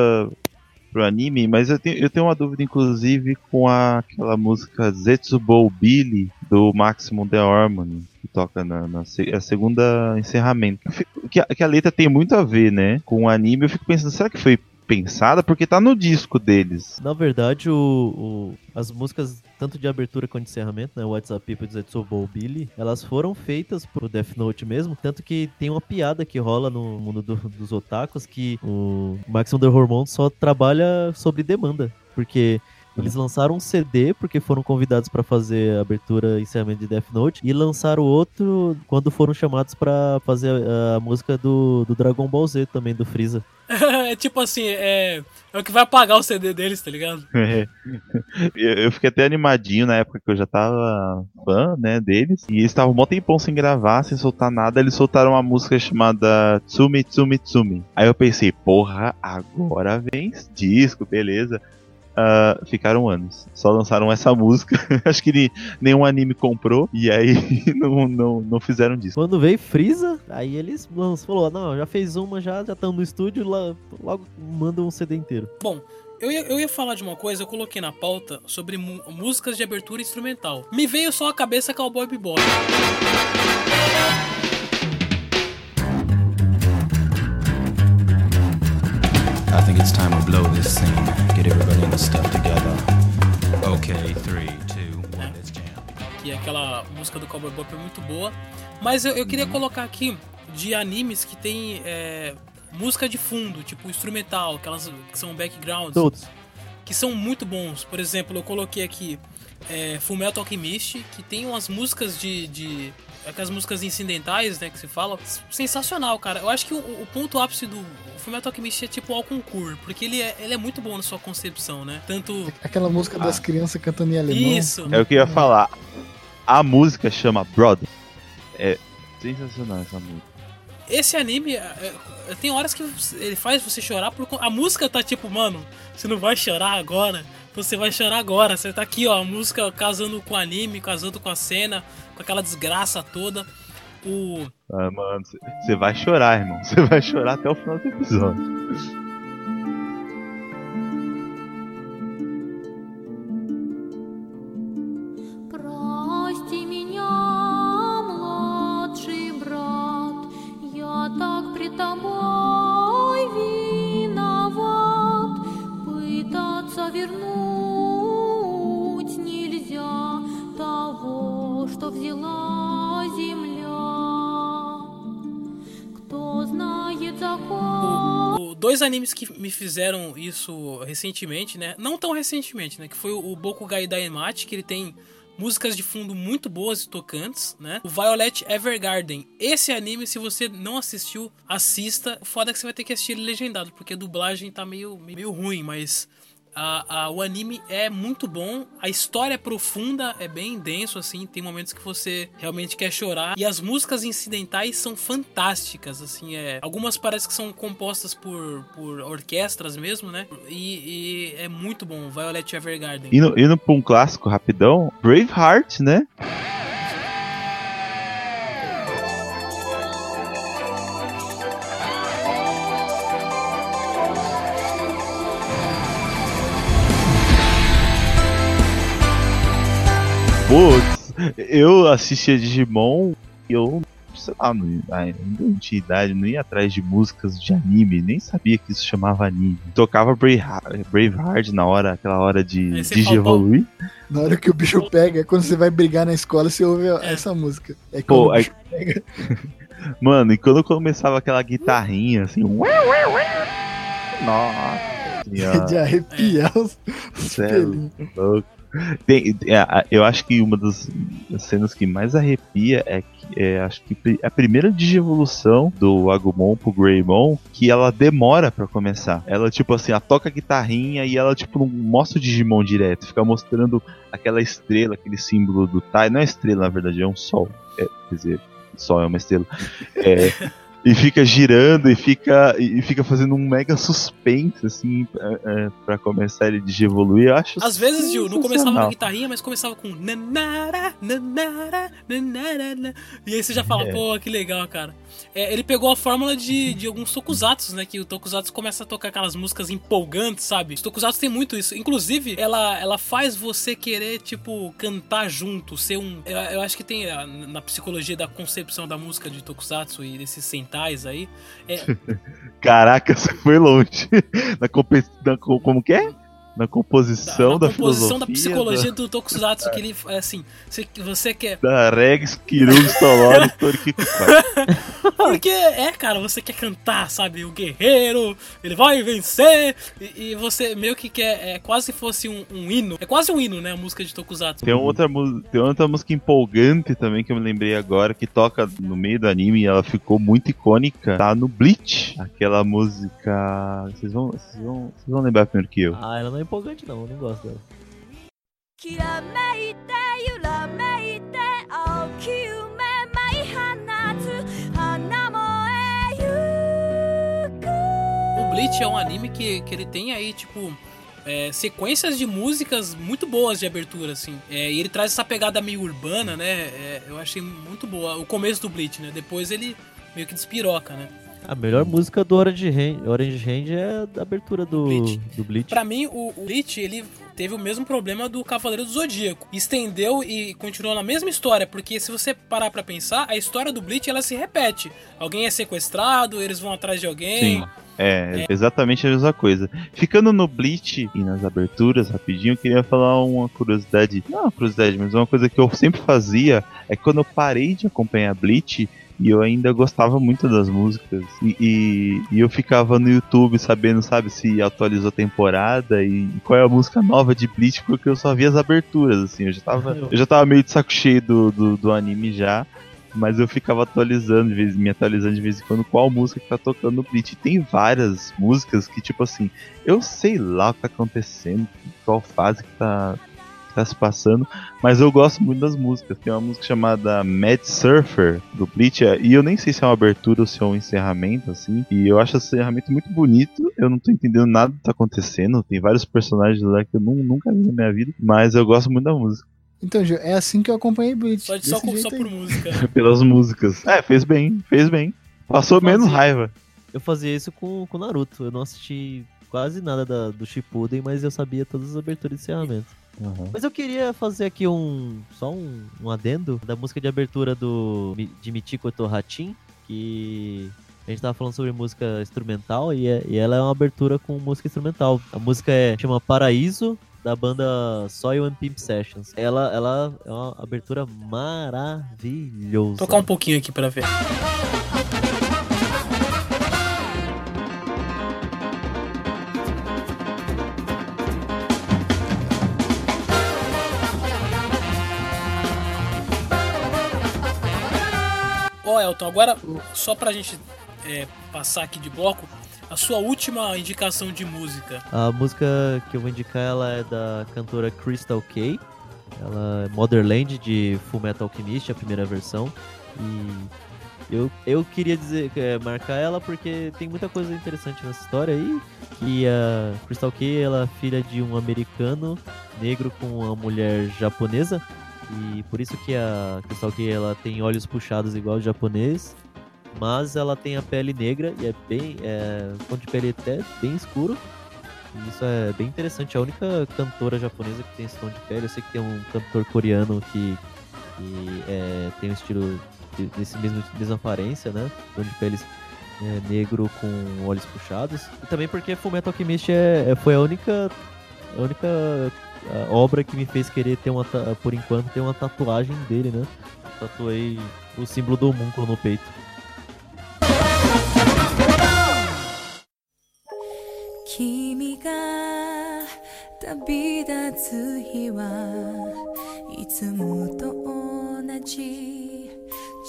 pro anime, mas eu tenho, eu tenho uma dúvida, inclusive, com a, aquela música Zetsubou Billy do Maximum The Harmony, que toca na, na é a segunda encerramento. Fico- que, a, que a letra tem muito a ver, né, com o anime. Eu fico pensando, será que foi pensada? Porque tá no disco deles. Na verdade, o, o- as músicas, tanto de abertura quanto de encerramento, né? WhatsApp People do Zetsubo Billy, elas foram feitas pro Death Note mesmo. Tanto que tem uma piada que rola no mundo do- dos otakus que o Maximum The Hormone só trabalha sobre demanda. Porque eles lançaram um CD porque foram convidados pra fazer a abertura e encerramento de Death Note e lançaram outro quando foram chamados pra fazer a, a música do, do Dragon Ball Z também, do Freeza. é tipo assim, é, é o que vai pagar o CD deles, tá ligado? É. eu, fiquei até animadinho na época que eu já tava fã, né, deles. E eles estavam um bom tempão sem gravar, sem soltar nada. Eles soltaram uma música chamada Tsumi Tsumi Tsumi. Aí eu pensei, porra, agora vem esse disco, beleza. Ah, ficaram anos. Só lançaram essa música. Acho que ni- nenhum anime comprou. E aí não, não, não fizeram disco. Quando veio Freeza, aí eles lançam, falou, não, já fez uma, já já estão no estúdio, lá, logo mandam um CD inteiro. Bom, eu ia, eu ia falar de uma coisa, eu coloquei na pauta sobre músicas de abertura instrumental. Me veio só a cabeça Cowboy Bebop. I think it's time we blow this scene. Get the stuff together. Okay, three, two, one, let's jam. que aquela música do Cowboy Bebop é muito boa. Mas eu, eu queria colocar aqui de animes que tem é, música de fundo, tipo instrumental, aquelas que são backgrounds. Todos. Que são muito bons. Por exemplo, eu coloquei aqui é, Fullmetal Alchemist, que tem umas músicas de, de aquelas músicas incidentais, né, que se fala, sensacional, cara. Eu acho que o, o ponto ápice do Fullmetal Alchemist é tipo ao concurso, porque ele é, ele é muito bom na sua concepção, né? Tanto Aquela música das crianças cantando em alemão. Isso. É o que eu ia falar. A música chama Brother. É sensacional essa música. esse anime é, é, tem horas que ele faz você chorar por a música tá tipo, mano, você não vai chorar agora, você vai chorar agora. Você tá aqui, ó, a música casando com o anime, casando com a cena, com aquela desgraça toda. O Ah, mano, você vai chorar, irmão. Você vai chorar até o final do episódio. что взяла земля. Кто знает закон? O- dois animes que me fizeram isso recentemente, né? Não tão recentemente, né? Que foi o Bokugai Daimati, que ele tem músicas de fundo muito boas e tocantes, né? O Violet Evergarden. Esse anime, se você não assistiu, assista. O foda é que você vai ter que assistir ele legendado, porque a dublagem tá meio, meio ruim, mas... a- a- o anime é muito bom, a história é profunda, é bem denso, assim, tem momentos que você realmente quer chorar. E as músicas incidentais são fantásticas, assim, é. Algumas parece que são compostas por, por orquestras mesmo, né? E, e é muito bom, Violet Evergarden. Indo, indo pra um clássico rapidão, Braveheart, né? Putz, eu assistia Digimon e eu, sei lá, não, ai, não tinha idade, não ia atrás de músicas de anime, nem sabia que isso chamava anime. Tocava Braveheart, Braveheart na hora, aquela hora de digievoluir. Na hora que o bicho pega, é quando você vai brigar na escola, você ouve essa música. É quando Pô, o aí, bicho pega. mano, e quando começava aquela guitarrinha assim, nossa, de arrepiar os, os é pelinhos. louco. Tem- é, eu acho que uma das cenas que mais arrepia é que é, acho que a primeira digievolução do Agumon pro Greymon que ela demora pra começar. Ela tipo assim, toca a guitarrinha e ela tipo não mostra o Digimon direto, fica mostrando aquela estrela, aquele símbolo do Tai, não é estrela na verdade, é um sol. É, quer dizer, sol é uma estrela. É, e fica girando e fica e fica fazendo um mega suspense assim é, é, para começar ele de evoluir. Eu acho Às vezes, Gil, não começava com sensacional. guitarrinha, mas começava com nanara, nanara, nanara, na- E aí você já fala, É. pô, que legal, cara. É, ele pegou a fórmula de, de alguns tokusatsu, né? Que o tokusatsu começa a tocar aquelas músicas empolgantes, sabe? Os tokusatsu tem muito isso. Inclusive, ela, ela faz você querer, tipo, cantar junto, ser um... Eu, eu acho que tem ah, na psicologia da concepção da música de tokusatsu e desses aí. É, Caraca, você foi longe. Na, compe... na co- como que é? Na composição da, composição da filosofia, psicologia da, do tokusatsu, que ele, é assim, você, você quer... da Rex, Kiryu, Stolori, Torikiko. Porque é, cara, você quer cantar, sabe? O guerreiro, ele vai vencer. E, e você meio que quer. É quase se fosse um, um hino. É quase um hino, né? A música de Tokusatsu. Tem outra, tem outra música empolgante também que eu me lembrei agora, que toca no meio do anime e ela ficou muito icônica. Tá no Bleach. Aquela música. Vocês vão, vocês vão, vocês vão lembrar primeiro que eu. Ah, ela não é empolgante não, eu não gosto dela. きらめいて揺らめいて青き夢舞い放つ花燃えゆく O Bleach é um anime que, que ele tem aí, tipo. é, sequências de músicas muito boas de abertura, assim. É, e ele traz essa pegada meio urbana, né? É, eu achei muito boa. O começo do Bleach, né? Depois ele meio que despiroca, né? A melhor música do Orange Hand, Orange Hand é a abertura do Bleach. Do Bleach. Pra mim, o, o Bleach, ele teve o mesmo problema do Cavaleiro do Zodíaco. Estendeu e continuou na mesma história, porque se você parar pra pensar, a história do Bleach, ela se repete. Alguém é sequestrado, eles vão atrás de alguém. Sim. É, exatamente a mesma coisa. Ficando no Bleach e nas aberturas, rapidinho, eu queria falar uma curiosidade. Não uma curiosidade, mas uma coisa que eu sempre fazia é que quando eu parei de acompanhar Bleach. E eu ainda gostava muito das músicas. E, e- e eu ficava no YouTube sabendo, sabe, se atualizou a temporada e, qual é a música nova de Bleach, porque eu só via as aberturas, assim. Eu já tava, eu já tava meio de saco cheio do, do, do anime já. mas eu ficava atualizando, de vez, me atualizando de vez em quando qual música que tá tocando no Bleach. E tem várias músicas que, tipo assim, eu sei lá o que tá acontecendo, qual fase que tá, tá se passando, mas eu gosto muito das músicas. Tem uma música chamada Mad Surfer, do Bleach, e eu nem sei se é uma abertura ou se é um encerramento, assim, e eu acho esse encerramento muito bonito. Eu não tô entendendo nada do que tá acontecendo, tem vários personagens lá que eu nu- nunca vi na minha vida, mas eu gosto muito da música. Então, Gil, é assim que eu acompanhei Bleach. Só, de- só, só por música. Pelas músicas. É, fez bem, fez bem. Passou menos raiva. Eu fazia isso com o Naruto. Eu não assisti quase nada da- do Shippuden, mas eu sabia todas as aberturas e encerramentos. Mas eu queria fazer aqui um só um, um adendo da música de abertura do de Michiko Tohatin, que a gente tava falando sobre música instrumental e, é- e ela é uma abertura com música instrumental. A música é chama Paraíso da banda Soil and Pimp Sessions. Ela ela é uma abertura maravilhosa. Tocar um pouquinho aqui pra ver. Ó, Elton, agora, só pra gente é, passar aqui de bloco, a sua última indicação de música. A música que eu vou indicar ela é da cantora Crystal K. Ela é Motherland de Full Metal Alchemist, a primeira versão. E eu, eu queria dizer, é, marcar ela porque tem muita coisa interessante nessa história aí. Que a Crystal K ela é filha de um americano negro com uma mulher japonesa. E por isso que a Crystal K ela tem olhos puxados igual o japonês. Mas ela tem a pele negra e é bem. É, tom de pele até bem escuro. E isso é bem interessante. É a única cantora japonesa que tem esse tom de pele. Eu sei que tem um cantor coreano que, que é, tem um estilo de- desse mesmo mesma aparência, né? Tom de pele é, negro com olhos puxados. E também porque Fullmetal Alchemist é, é- foi a única a única a, obra que me fez querer ter uma ta- por enquanto ter uma tatuagem dele, né? Tatuei o símbolo do homúnculo no peito. 君が旅立つ日はいつもと同じ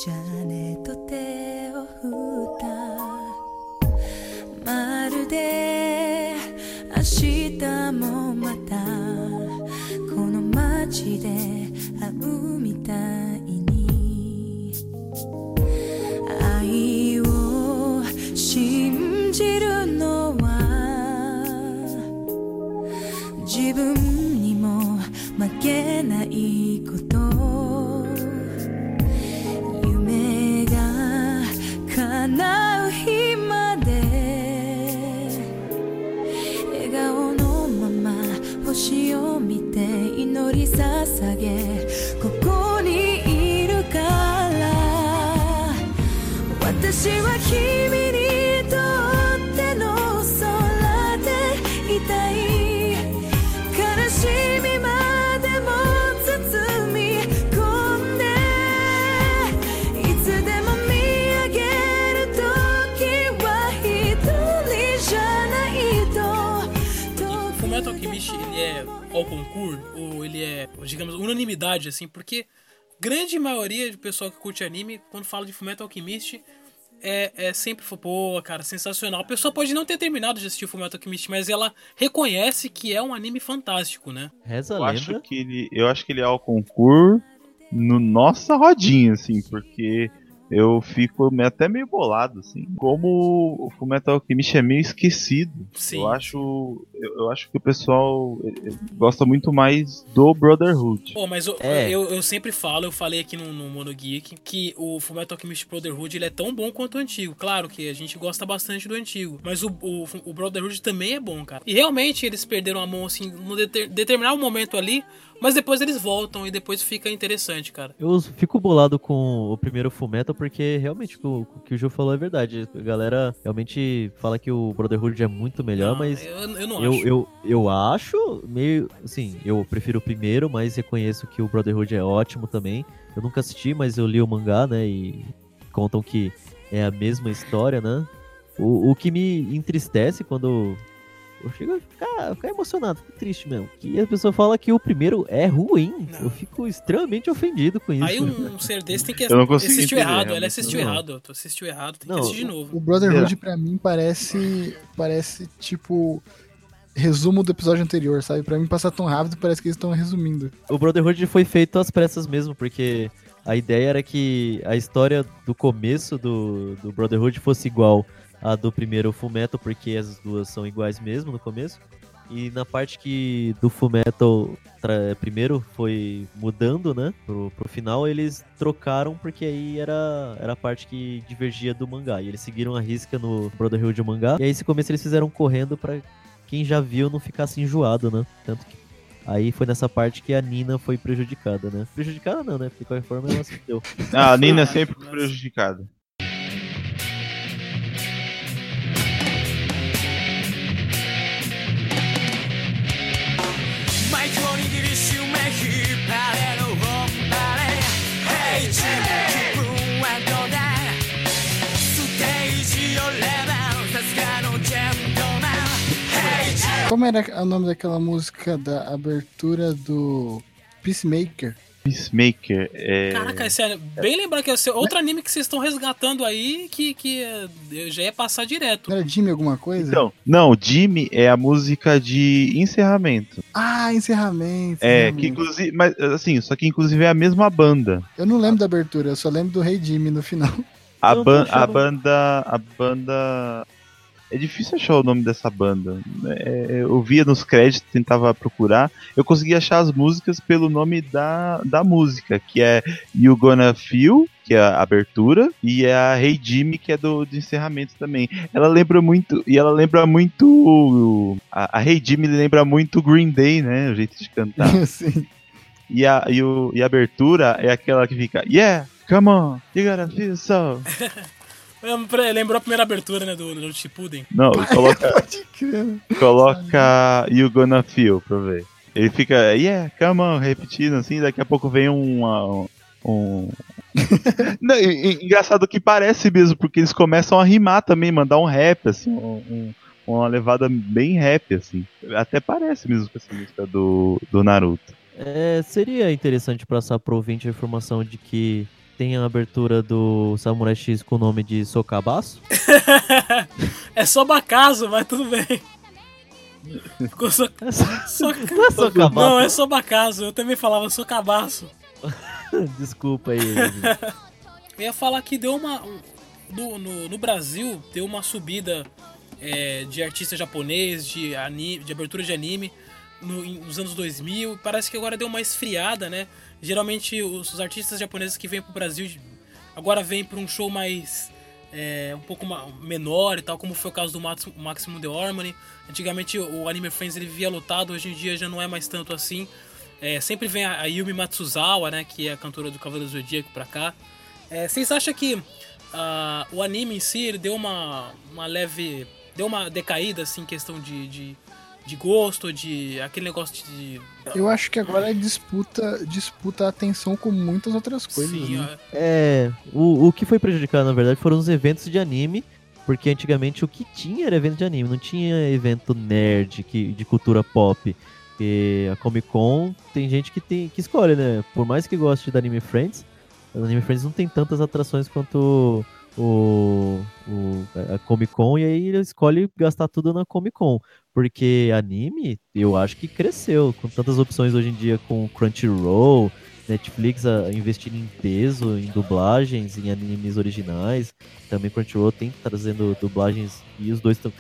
じゃあねと手を振ったまるで明日もまたこの 街で会うみたいに愛を信じるのは自分にも負けないこと。夢が叶う祈り捧げここにいるから。私は君 digamos, unanimidade, assim, porque grande maioria do pessoal que curte anime, quando fala de Fullmetal Alchemist, é, é sempre, pô, cara, sensacional. A pessoa pode não ter terminado de assistir Fullmetal Alchemist, mas ela reconhece que é um anime fantástico, né? Reza Eu acho que ele, eu acho que ele é ao concurso no nossa rodinha, assim, porque eu fico até meio bolado, assim, como o Fullmetal Alchemist é meio esquecido. Sim. Eu acho, eu, eu acho que o pessoal eh, eh, gosta muito mais do Brotherhood. Pô, mas eu, É. eu, eu sempre falo, eu falei aqui no, no Mono Geek, que o Fullmetal Alchemist Brotherhood ele é tão bom quanto o antigo. Claro que a gente gosta bastante do antigo, mas o, o, o Brotherhood também é bom, cara. E realmente eles perderam a mão, assim, no deter, determinado momento ali, mas depois eles voltam e depois fica interessante, cara. Eu fico bolado com o primeiro Fullmetal porque realmente o, o que o Ju falou é verdade. A galera realmente fala que o Brotherhood é muito melhor, mas eu- eu não eu, acho. Eu, eu acho meio, assim, eu prefiro o primeiro, mas reconheço que o Brotherhood é ótimo também. Eu nunca assisti, mas eu li o mangá, né, e contam que é a mesma história, né? O, o que me entristece quando eu chego a ficar, a ficar emocionado, fico triste mesmo. Que a pessoa fala que o primeiro é ruim. Eu fico extremamente ofendido com isso. Aí um, um ser desse tem que não entender, errado. Ele assistiu não. errado. Tu assistiu errado, tem Não, que assistir de novo. O Brotherhood pra mim parece parece tipo resumo do episódio anterior, sabe? Pra mim passar tão rápido parece que eles estão resumindo. O Brotherhood foi feito às pressas mesmo, porque a ideia era que a história do começo do, do Brotherhood fosse igual à do primeiro Fullmetal, porque as duas são iguais mesmo no começo. E na parte que do Fullmetal tra- primeiro foi mudando, né, pro, pro final, eles trocaram porque aí era, era a parte que divergia do mangá. E eles seguiram a risca no Brotherhood mangá. E aí esse começo eles fizeram correndo pra quem já viu não ficasse enjoado, né? Tanto que Aí foi nessa parte que a Nina foi prejudicada, né? Prejudicada não, né? Porque de qualquer forma ela se deu. Ah, a Nina é sempre prejudicada. Como era o nome daquela música da abertura do Peacemaker? Peacemaker é. Caraca, sério, bem lembrar que é outro anime que vocês estão resgatando aí que, que eu já ia passar direto. Não era Jimmy alguma coisa? Então, não, Jimmy é a música de encerramento. Ah, encerramento. É, encerramento. que inclusive, mas assim, só que inclusive é a mesma banda. Eu não lembro da abertura, eu só lembro do Rei Jimmy no final. A, ban a banda. A banda. É difícil achar o nome dessa banda. É, eu via nos créditos, tentava procurar. Eu consegui achar as músicas pelo nome da, da música, que é You Gonna Feel, que é a abertura, e é a Hey Jimmy, que é do, do encerramento também. Ela lembra muito. E ela lembra muito. A, a Hey Jimmy lembra muito Green Day, né? O jeito de cantar. Sim. E a, e, o, e a abertura é aquela que fica Yeah, come on, you gotta feel so. Lembrou a primeira abertura, né, do, do Shippuden? Não, coloca, Pode crer. coloca You Gonna Feel pra ver. Ele fica, yeah, come on, repetindo assim, daqui a pouco vem uma, um. Não, e- e- engraçado que parece mesmo, porque eles começam a rimar também, mandar um rap, assim, um- um- uma levada bem rap, assim. Até parece mesmo com essa música do, do Naruto. É, seria interessante passar pro ouvinte a informação de que tem a abertura do Samurai X com o nome de Socabaço. é só Bacaso, mas tudo bem. Ficou só. só... Não é Socabaço. Não, é só Bacaso. Eu também falava só cabaço. Desculpa aí. Eu ia falar que deu uma. um- No, no, no Brasil, deu uma subida é, de artista japonês, de, anime, de abertura de anime no- nos anos 2000. Parece que agora deu uma esfriada, né? Geralmente os, artistas japoneses que vêm pro Brasil agora vêm para um show mais. é, um pouco menor e tal, como foi o caso do Max- Maximum The Harmony. Antigamente o Anime Friends ele via lotado, hoje em dia já não é mais tanto assim. É, sempre vem a, Yumi Matsuzawa, né, que é a cantora do Cavaleiro do Zodíaco pra cá. É, vocês acham que ah, o anime em si ele deu uma, uma leve. deu uma decaída assim, em questão de, de, de gosto, de. aquele negócio de. Eu acho que agora é disputa, disputa a atenção com muitas outras coisas. Sim, né? É, o, o que foi prejudicado, na verdade, foram os eventos de anime, porque antigamente o que tinha era evento de anime, não tinha evento nerd que, de cultura pop. Porque a Comic Con tem gente que, tem, que escolhe, né? Por mais que goste da Anime Friends, a Anime Friends não tem tantas atrações quanto o, o- a Comic Con, e aí ele escolhe gastar tudo na Comic Con. Porque anime, eu acho que cresceu, com tantas opções hoje em dia com Crunchyroll, Netflix a, investindo em peso, em dublagens, em animes originais. Também Crunchyroll tem trazendo dublagens e os dois estão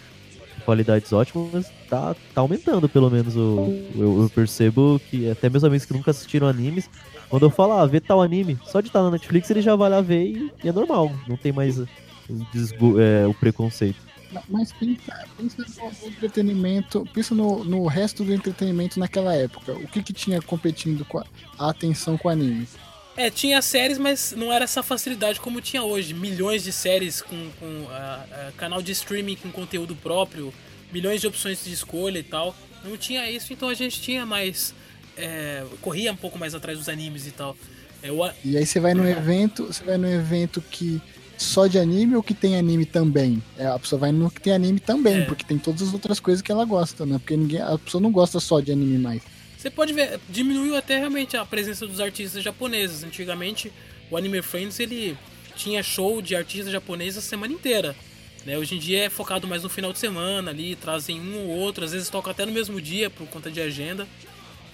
qualidades ótimas, mas tá, tá aumentando pelo menos o, eu, eu percebo que até meus amigos que nunca assistiram animes, quando eu falo, ah, vê tal anime, só de estar na Netflix ele já vai lá ver e, e é normal, não tem mais é, o preconceito. Mas pensa, pensa no entretenimento, pensa no, no resto do entretenimento naquela época. O que que tinha competindo com a, a atenção com o anime? É, tinha séries, mas não era essa facilidade como tinha hoje. Milhões de séries com, com ah, ah, canal de streaming com conteúdo próprio, milhões de opções de escolha e tal. Não tinha isso, então a gente tinha mais. é, corria um pouco mais atrás dos animes e tal. É, E aí você vai num evento, você vai num evento que só de anime ou que tem anime também? É, a pessoa vai no que tem anime também, É. porque tem todas as outras coisas que ela gosta, né? Porque ninguém, a pessoa não gosta só de anime mais. Você pode ver, diminuiu até realmente a presença dos artistas japoneses. Antigamente, o Anime Friends ele tinha show de artistas japoneses a semana inteira. Né? Hoje em dia é focado mais no final de semana ali, trazem um ou outro, às vezes toca até no mesmo dia por conta de agenda.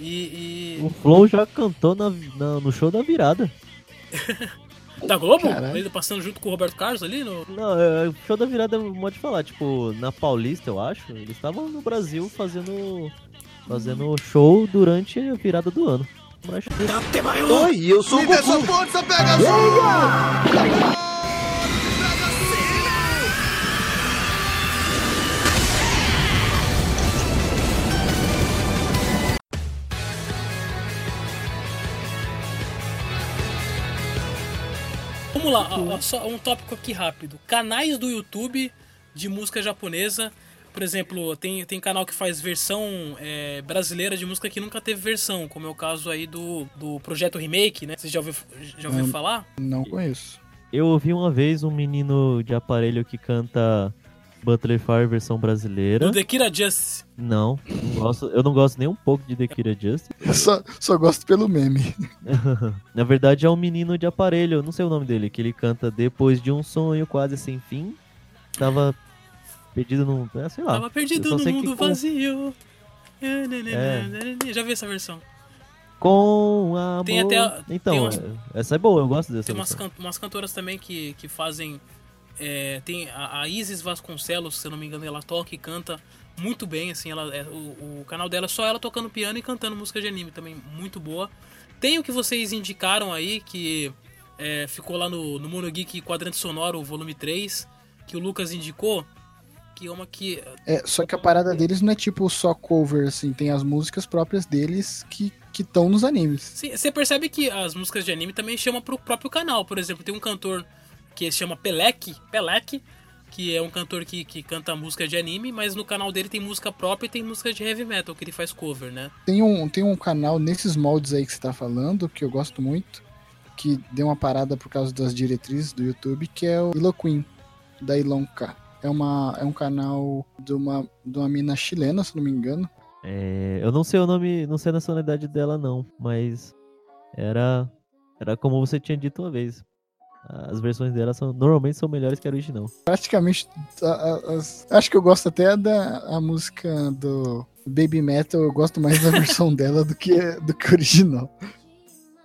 E. O Flow já cantou na, na- no show da virada. Da Globo? Caralho. Ele passando junto com o Roberto Carlos ali no. Não, é, o show da virada é um modo de falar, tipo, na Paulista, eu acho, eles estavam no Brasil fazendo fazendo show durante a virada do ano. Mas... Oi, eu sou o Me Goku. sua força, pega Vamos lá, ó, ó, só um tópico aqui rápido. Canais do YouTube de música japonesa. Por exemplo, tem, tem canal que faz versão é, brasileira de música que nunca teve versão, como é o caso aí do, do Projeto Remake, né? Você já ouviu, já ouviu Hum. falar? Não conheço. Eu ouvi uma vez um menino de aparelho que canta Butterfly versão brasileira. Do The Kira Justice. Não, não gosto, eu não gosto nem um pouco de The Kira Justice. Eu só, só gosto pelo meme. Na verdade é um menino de aparelho, eu não sei o nome dele, que ele canta depois de um sonho quase sem fim. Tava perdido num. É, sei lá. Tava perdido no mundo que vazio. É. Já vi essa versão. Com amor. Tem até- Então, tem essa é boa, eu gosto dessa Tem umas, can- umas cantoras também que, que fazem. É, tem a, a Isis Vasconcelos, se eu não me engano, ela toca e canta muito bem. Assim, ela, é, o, o canal dela é só ela tocando piano e cantando música de anime também, muito boa. Tem o que vocês indicaram aí, que é, ficou lá no, no Monogeek Quadrante Sonoro, volume 3, que o Lucas indicou. Que é uma que. É, só que a parada deles não é tipo só cover, assim, tem as músicas próprias deles que estão nos animes. Sim, Você percebe que as músicas de anime também chamam pro próprio canal. Por exemplo, tem um cantor que se chama Pelek, Pelek, que é um cantor que, que canta música de anime, mas no canal dele tem música própria e tem música de heavy metal, que ele faz cover, né? Tem um, tem um canal nesses moldes aí que você tá falando, que eu gosto muito, que deu uma parada por causa das diretrizes do YouTube, que é o Iloquim, da Ilonka. É, uma, é um canal de uma, de uma mina chilena, se não me engano. É, eu não sei o nome, não sei a nacionalidade dela não, mas era era como você tinha dito uma vez. As versões dela são normalmente são melhores que a original. Praticamente, a- a- as- acho que eu gosto até da a música do Baby Metal, eu gosto mais da versão dela do que, do que a original.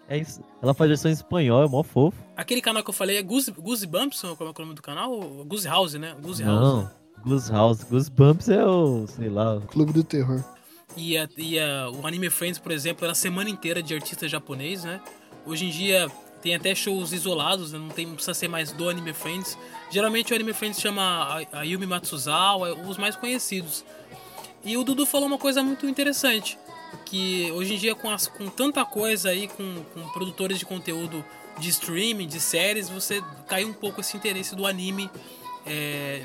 É isso. Ela faz versão em espanhol, é mó fofo. Aquele canal que eu falei é Goose, Goose Bumps, ou como é que é o nome do canal? Goose House, né? Goose House. Não, Goose House, Goosebumps é o, sei lá. Clube do Terror. E, a- e a- o Anime Friends, por exemplo, era a semana inteira de artista japonês, né? Hoje em dia tem até shows isolados, né? não, tem, precisa ser mais do Anime Friends. Geralmente o Anime Friends chama a, Yumi Matsuzawa, os mais conhecidos. E o Dudu falou uma coisa muito interessante, que hoje em dia com, as- com tanta coisa aí, com, com produtores de conteúdo de streaming, de séries, você caiu um pouco esse interesse do anime é,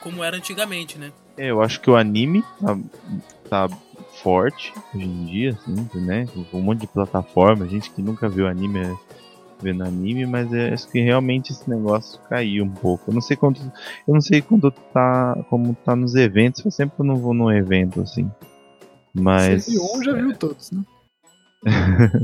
como era antigamente, né? É, eu acho que o anime tá, tá forte hoje em dia, assim, né? Um monte de plataforma, gente que nunca viu anime é vendo anime, mas é, acho que realmente esse negócio caiu um pouco. Eu não sei quanto. Eu não sei quando tá. como tá nos eventos, eu sempre não vou num evento assim. Mas. Você viu um, já viu todos, né?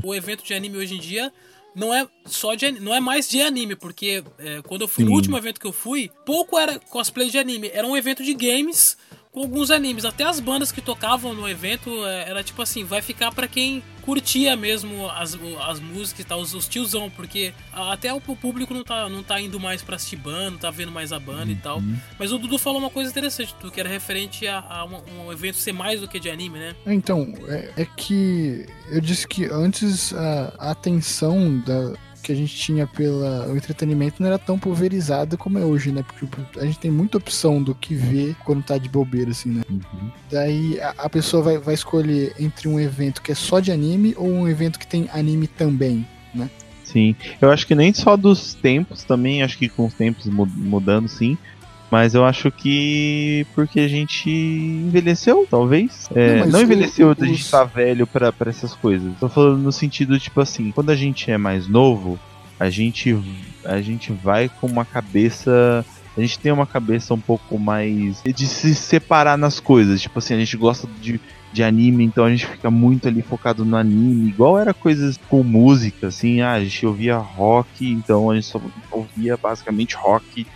o evento de anime hoje em dia não é só de não é mais de anime, porque é, quando eu fui no Sim. último evento que eu fui, pouco era cosplay de anime, era um evento de games com alguns animes. Até as bandas que tocavam no evento é, era tipo assim, vai ficar pra quem curtia mesmo as, as músicas e tal, os, os tiozão, porque até o público não tá, não tá indo mais pra assistir banda, não tá vendo mais a banda e tal. Mas o Dudu falou uma coisa interessante, Dudu, que era referente a, a um, um evento ser mais do que de anime, né? Então, é, é que eu disse que antes a atenção da, que a gente tinha pelo entretenimento não era tão pulverizada como é hoje, né? Porque a gente tem muita opção do que ver quando tá de bobeira, assim, né? Daí a, a pessoa vai, vai escolher entre um evento que é só de anime ou um evento que tem anime também, né? Sim, eu acho que nem só dos tempos também, acho que com os tempos mu- mudando sim, mas eu acho que porque a gente envelheceu, talvez. É, Não, não, envelheceu os- gente tá velho pra, pra essas coisas. Tô falando no sentido, tipo assim, quando a gente é mais novo, a gente, a gente vai com uma cabeça. A gente tem uma cabeça um pouco mais. de se separar nas coisas. Tipo assim, a gente gosta de, de anime, então a gente fica muito ali focado no anime. Igual era coisas com música, assim. Ah, a gente ouvia rock, então a gente só ouvia basicamente rock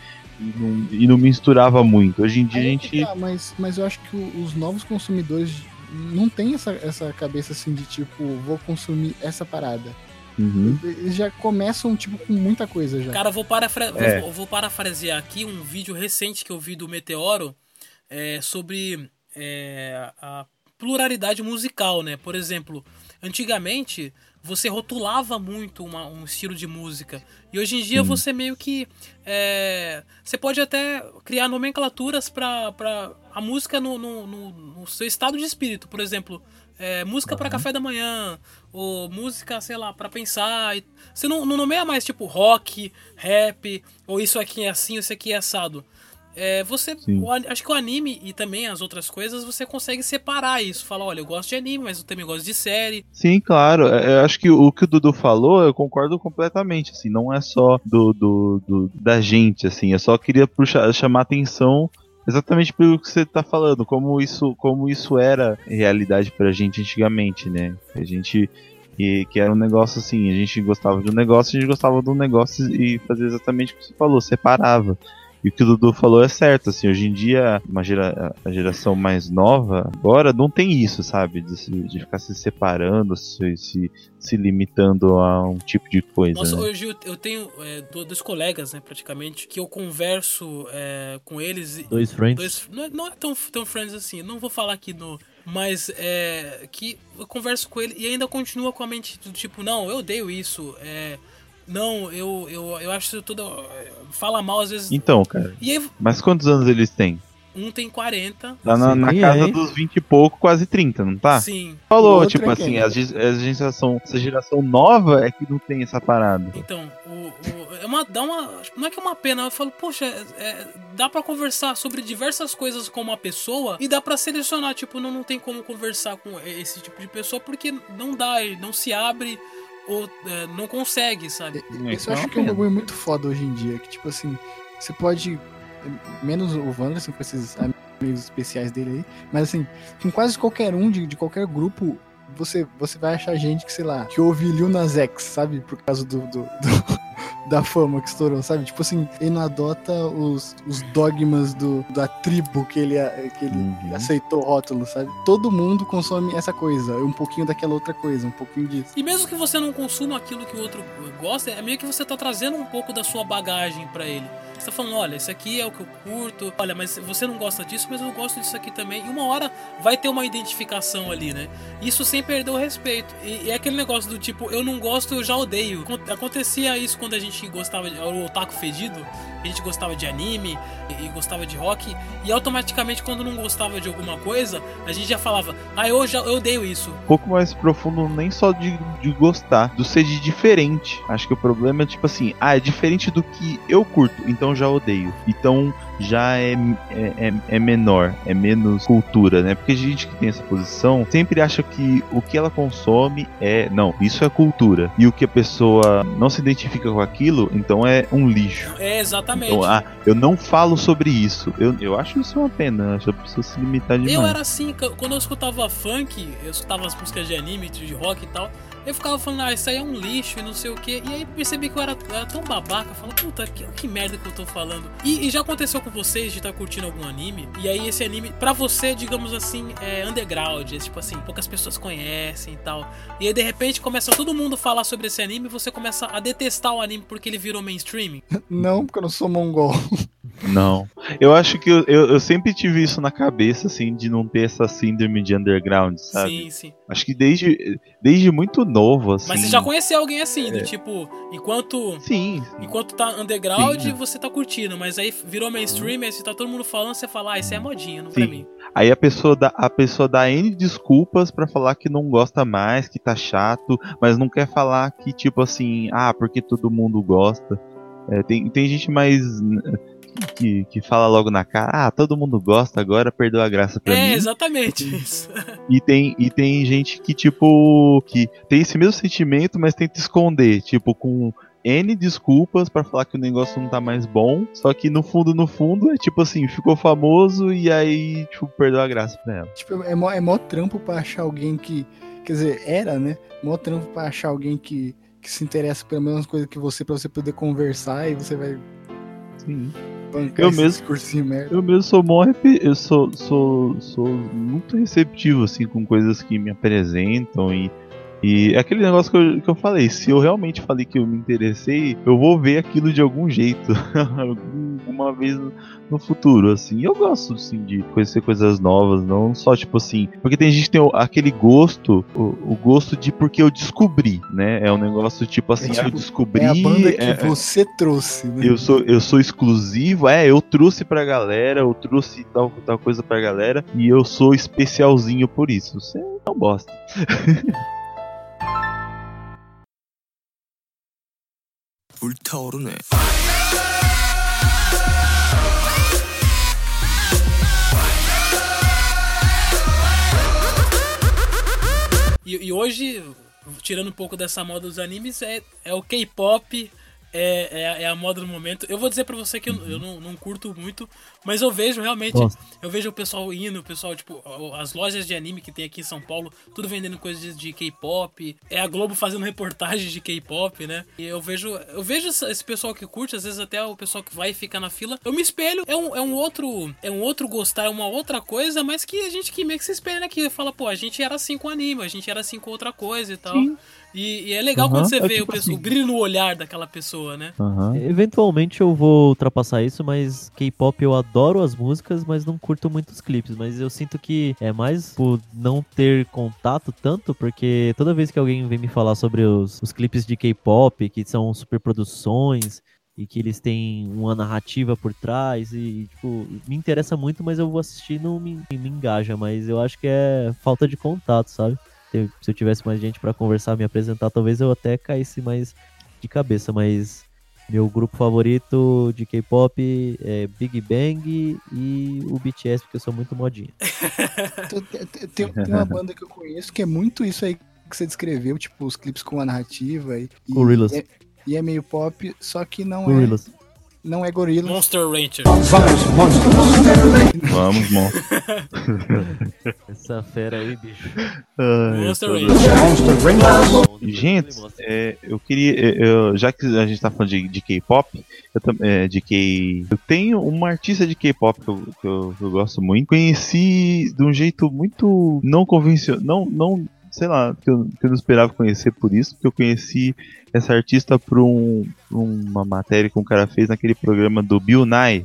e não, e não misturava muito. Hoje em dia a Aí é gente. tá, mas, mas eu acho que os novos consumidores não têm essa, essa cabeça assim de tipo, vou consumir essa parada. Uhum. Eles já começam, tipo, com muita coisa já. Cara, vou, parafra... É. vou, vou parafrasear aqui um vídeo recente que eu vi do Meteoro é, sobre é, a pluralidade musical, né? Por exemplo, antigamente você rotulava muito uma- um estilo de música. E hoje em dia Sim. você meio que. é, você pode até criar nomenclaturas para a música no, no, no- no seu estado de espírito. Por exemplo, é, música para café da manhã, ou música, sei lá, para pensar. Você não, não nomeia mais tipo rock, rap, ou isso aqui é assim, isso aqui é assado. É, você, o acho que o anime e também as outras coisas você consegue separar isso. Falar, olha, eu gosto de anime, mas eu também gosto de série. Sim, claro. É, Eu acho que o que o Dudu falou, eu concordo completamente. Assim, não é só do, do, do- da gente, assim. Eu só queria puxar, chamar atenção exatamente pelo que você tá falando, como isso, como isso era realidade pra gente antigamente, né? A gente que, que era um negócio assim, a gente gostava de um negócio, a gente gostava de um negócio e fazia exatamente o que você falou, separava. E o que o Dudu falou é certo, assim, hoje em dia, uma gera, a geração mais nova, agora não tem isso, sabe? De, se- de ficar se separando, se, se, se limitando a um tipo de coisa. Nossa, né? hoje eu, eu tenho é, do- dois colegas, né, praticamente, que eu converso é, com eles. e- Dois friends? dois- não, é, não é tão, tão friends assim, não vou falar aqui no. Mas é. Que eu converso com ele e ainda continua com a mente do tipo, não, eu odeio isso. É, não, eu, eu, eu acho isso tudo. Fala mal às vezes. Então, cara. E aí, Mas quantos anos eles têm? um tem 40. Tá na, na casa dos 20 e pouco, quase 30, não tá? Sim. Falou, tipo é assim, quem? a, a geração, essa geração nova é que não tem essa parada. Então, o, o- é uma, dá uma. Não é que é uma pena, eu falo, poxa, é, dá pra conversar sobre diversas coisas com uma pessoa e dá pra selecionar, tipo, não, não tem como conversar com esse tipo de pessoa porque não dá, ele não se abre ou é, não consegue, sabe? Isso eu acho que é um bagulho muito foda hoje em dia. Que, tipo assim, você pode. Menos o Wanderson com esses amigos especiais dele aí. Mas assim, com quase qualquer um de, de qualquer grupo, você, você vai achar gente que, sei lá, que ouve Lil Nas X, sabe? Por causa do, do- do- da fama que estourou, sabe? Tipo assim, ele não adota os, os dogmas do, da tribo que ele, que ele Uhum. aceitou o rótulo, sabe? Todo mundo consome essa coisa, um pouquinho daquela outra coisa, um pouquinho disso. E mesmo que você não consuma aquilo que o outro gosta, é meio que você tá trazendo um pouco da sua bagagem pra ele. Você tá falando, olha, isso aqui é o que eu curto, olha, mas você não gosta disso, mas eu gosto disso aqui também. E uma hora vai ter uma identificação ali, né? Isso sem perder o respeito. E, é aquele negócio do tipo, eu não gosto, eu já odeio. Acon- Acontecia isso quando a gente gostava de. O otaku fedido, a gente gostava de anime e, e gostava de rock, e automaticamente quando não gostava de alguma coisa, a gente já falava, ah, eu, já, eu odeio isso. Um pouco mais profundo, nem só de, de gostar, do ser de diferente. Acho que o problema é tipo assim, ah, é diferente do que eu curto, então já odeio. Então já é, é, é, é menor, é menos cultura, né? Porque a gente que tem essa posição sempre acha que o que ela consome é. Não, isso é cultura. E o que a pessoa não se identifica com aquilo, então é um lixo. É, exatamente. Então, ah, eu não falo sobre isso. Eu, eu acho isso uma pena. Acho que a pessoa se limitar demais. Eu era assim, quando eu escutava funk, eu escutava as músicas de anime, de rock e tal, eu ficava falando, ah, isso aí é um lixo e não sei o que. E aí percebi que eu era, eu era tão babaca, falando, puta, que, que merda que eu tô falando. E, e já aconteceu com vocês de estar curtindo algum anime, e aí esse anime, pra você, digamos assim, é underground, é tipo assim, poucas pessoas conhecem e tal. E aí de repente começa todo mundo a falar sobre esse anime e você começa a detestar o anime porque ele virou mainstream. Não, porque eu não sou mongol. Não. Eu acho que eu, eu, eu sempre tive isso na cabeça, assim, de não ter essa síndrome de underground, sabe? Sim, sim. Acho que desde, desde muito novo, assim. Mas você já conheceu alguém assim, do É. tipo, enquanto. Sim. Enquanto tá underground, Sim. você tá curtindo, mas aí virou mainstream, aí se tá todo mundo falando, você fala, ah, isso é modinha, não pra Sim. mim. Aí a pessoa dá, a pessoa dá N desculpas pra falar que não gosta mais, que tá chato, mas não quer falar que, tipo assim, ah, porque todo mundo gosta. É, tem, tem gente mais. Que, que fala logo na cara, ah, todo mundo gosta, agora perdeu a graça pra é, mim. exatamente isso. E tem, e tem gente que, tipo, que tem esse mesmo sentimento, mas tenta esconder, tipo, com N desculpas pra falar que o negócio não tá mais bom. Só que no fundo, no fundo, é tipo assim, ficou famoso e aí, tipo, perdeu a graça pra ela. Tipo, é mó, é mó trampo pra achar alguém que. Quer dizer, era, né? Mó trampo pra achar alguém que, que se interessa pelas mesmas coisas que você, pra você poder conversar e você vai Sim. Bancar Eu mesmo- discursinho merda. Eu mesmo sou mó eu sou, sou, sou muito receptivo assim com coisas que me apresentam e e é aquele negócio que eu, que eu falei, se eu realmente falei que eu me interessei, eu vou ver aquilo de algum jeito, algum- uma vez no, futuro, assim. Eu gosto, assim, de conhecer coisas novas, não só, tipo assim, porque tem gente que tem o- aquele gosto, o, o gosto de porque eu descobri, né? É um negócio tipo assim, tipo, eu descobri... É a banda que é- você trouxe, né? eu sou, eu sou exclusivo, é, eu trouxe pra galera, eu trouxe tal, tal coisa pra galera, e eu sou especialzinho por isso. Você não bosta. 불타오르네. E, e hoje, tirando um pouco dessa moda dos animes, é, é o K-pop, é, é, é a moda do momento. Eu vou dizer pra você que eu, eu não, não curto muito, mas eu vejo realmente. Gosto. Eu vejo o pessoal indo, o pessoal, tipo, as lojas de anime que tem aqui em São Paulo, tudo vendendo coisas de, de K-pop. É a Globo fazendo reportagens de K-pop, né? E eu vejo. Eu vejo esse pessoal que curte, às vezes até o pessoal que vai e fica na fila. Eu me espelho, é um, é um outro. É um outro gostar, é uma outra coisa, mas que a gente que meio que se espelha aqui. Fala, pô, a gente era assim com anime, a gente era assim com outra coisa e tal. Sim. E, e é legal quando você é vê tipo o, assim. o brilho no olhar daquela pessoa, né? Eventualmente eu vou ultrapassar isso, mas K-pop eu adoro as músicas, mas não curto muito os clipes. Mas eu sinto que é mais por não ter contato tanto, porque toda vez que alguém vem me falar sobre os, os clipes de K-pop, que são super produções e que eles têm uma narrativa por trás, e tipo, me interessa muito, mas eu vou assistir e não me, me engaja. Mas eu acho que é falta de contato, sabe? Se eu tivesse mais gente pra conversar, me apresentar, talvez eu até caísse mais de cabeça, mas meu grupo favorito de K-pop é Big Bang e o BTS, porque eu sou muito modinha. Tem, tem- uma banda que eu conheço que é muito isso aí que você descreveu, tipo, os clipes com a narrativa e, e, Gorillaz. é, e é meio pop, só que não Gorillaz. é. Não é Gorillaz. Monster Rancher. Vamos, bom. Essa fera aí, bicho. Ai, Monster doido. Gente, é, eu queria. é, eu- já que a gente tá falando de, de K-pop, é, de K. Eu tenho uma artista de K-pop que, eu, que eu- que eu gosto muito. Conheci de um jeito muito não convencional. Não, não, sei lá, que eu, que eu não esperava conhecer por isso, porque eu conheci essa artista por um, por uma matéria que um cara fez naquele programa do Bill Nye.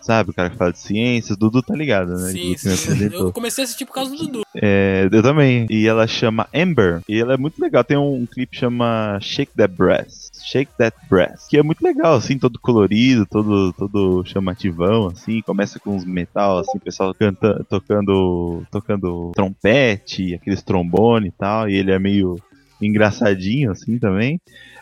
Sabe, o cara que fala de ciências, Dudu tá ligado, né? Sim, sim. Eu comecei a assistir por causa do Dudu. É, eu também. E ela chama Amber. E ela é muito legal. Tem um, clipe que chama Shake That Breast. Shake That Breast. Que é muito legal, assim, todo colorido, todo, todo chamativão, assim. Começa com uns metal, assim, o pessoal canta, tocando, tocando trompete, aqueles trombone e tal. E ele é meio engraçadinho, assim, também.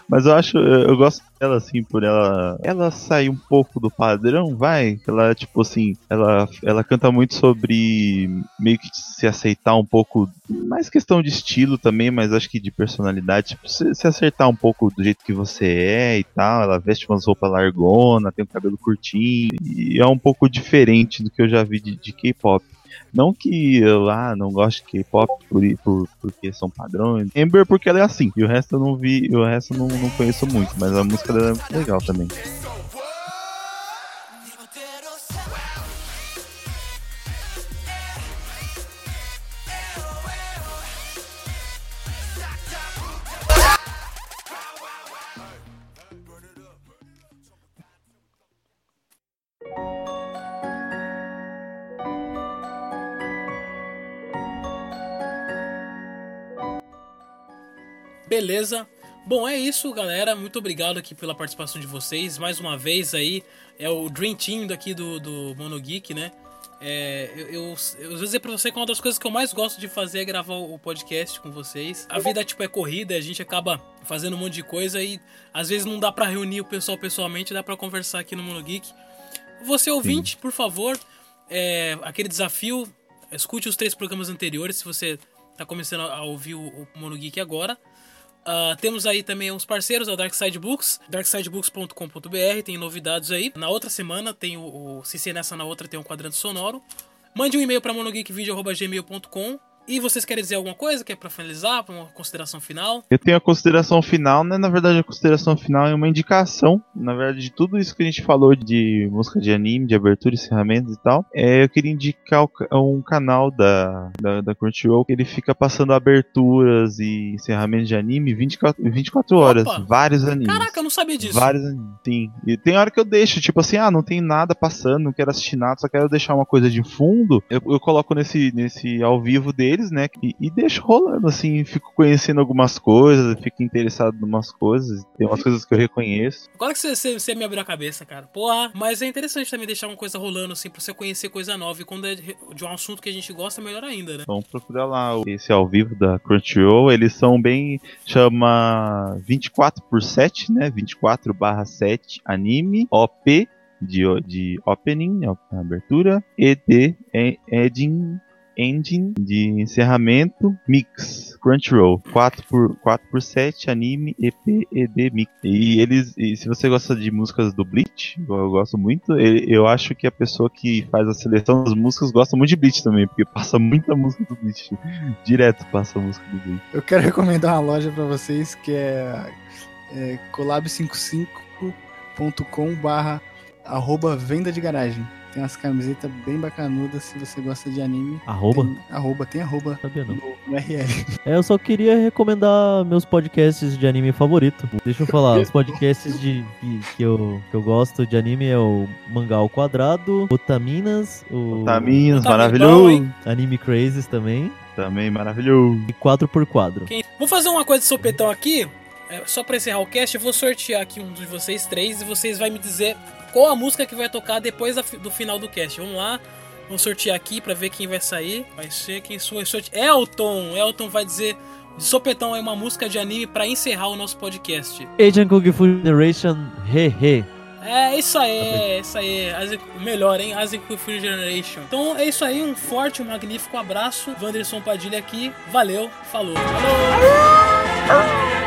Mas eu acho, eu gosto dela, assim, por ela. Ela sai um pouco do padrão, vai. Ela, tipo assim, ela, ela canta muito sobre meio que se aceitar um pouco. Mais questão de estilo também, mas acho que de personalidade. Tipo, se, se acertar um pouco do jeito que você é e tal. Ela veste umas roupas largona, tem o cabelo curtinho. E é um pouco diferente do que eu já vi de, de K-pop. Não que eu ah, não gosto de K-pop por, por, porque são padrões. Amber porque ela é assim. E o resto eu não vi, o resto eu não, não conheço muito, mas a música dela é legal também. Beleza. Bom, é isso, galera. Muito obrigado aqui pela participação de vocês. Mais uma vez aí, é o Dream Team daqui do, do Mono Geek, né? É, eu, eu, eu vou dizer pra você que uma das coisas que eu mais gosto de fazer é gravar o podcast com vocês. A vida, tipo, é corrida, a gente acaba fazendo um monte de coisa e às vezes não dá pra reunir o pessoal pessoalmente, dá pra conversar aqui no Mono Geek. Você ouvinte, por favor, é, aquele desafio, escute os três programas anteriores se você tá começando a ouvir o, o Mono Geek agora. Ah, temos aí também os parceiros da Dark Side Books, darksidebooks.com.br, tem novidades aí. Na outra semana tem o, o se ser nessa na outra tem um quadrante sonoro. Mande um e-mail para monogeekvideo@gmail.com. E vocês querem dizer alguma coisa? Quer para finalizar, para uma consideração final? Eu tenho a consideração final, né? Na verdade, a consideração final é uma indicação. Na verdade, de tudo isso que a gente falou de música de anime, de abertura, encerramentos e tal, é, eu queria indicar um canal da, da, da Crunchyroll que ele fica passando aberturas e encerramentos de anime 24, 24 horas. Vários animes. Caraca, eu não sabia disso. Vários animes. Sim. E tem hora que eu deixo, tipo assim, ah, não tem nada passando, não quero assistir nada, só quero deixar uma coisa de fundo. Eu, eu coloco nesse, nesse ao vivo deles, né? E, e deixo rolando, assim, fico conhecendo algumas coisas, fico interessado em umas coisas, tem umas coisas que eu reconheço. Agora que você, você, você me abriu a cabeça, cara. Porra, mas é interessante também deixar uma coisa rolando, assim, pra você conhecer coisa nova. E quando é de de um assunto que a gente gosta, melhor ainda, né? Vamos procurar lá esse ao vivo da Crunchyroll. Eles são bem. chama 24 por 7, né? 24 barra 7 anime, OP de, de opening, né? abertura, ED, e- ending, ending de encerramento, mix, Crunchyroll. 4 por, 4 por 7 anime, EP, ED, mix. E eles. E se você gosta de músicas do Bleach, eu gosto muito, eu acho que a pessoa que faz a seleção das músicas gosta muito de Bleach também, porque passa muita música do Bleach. Direto passa a música do Bleach. Eu quero recomendar uma loja pra vocês que é, é collab55.com barra arroba venda de garagem. Tem umas camisetas bem bacanudas se você gosta de anime. Arroba? Tem, arroba, tem arroba Sabia não. no, no RL. É, eu só queria recomendar meus podcasts de anime favorito. Deixa eu falar, os podcasts de, que, que eu, que eu gosto de anime é o Mangá ao Quadrado, Otaminas, o Otaminas, maravilhoso. Anime Crazes também. Também maravilhoso. E 4x4. Quem- Vou fazer uma coisa de sopetão aqui. é, só pra encerrar o cast, eu vou sortear aqui um de vocês três e vocês vão me dizer qual a música que vai tocar depois do final do cast. Vamos lá. Vamos sortear aqui pra ver quem vai sair. Vai ser quem foi sorte Elton! Elton vai dizer de sopetão aí uma música de anime pra encerrar o nosso podcast. Asian Kung Fu Generation Hehe. É isso aí, é isso aí. Melhor, hein? Asian Kung Fu Generation. Então é isso aí, um forte, um magnífico abraço. Wanderson Padilha aqui. Valeu, falou. Falou!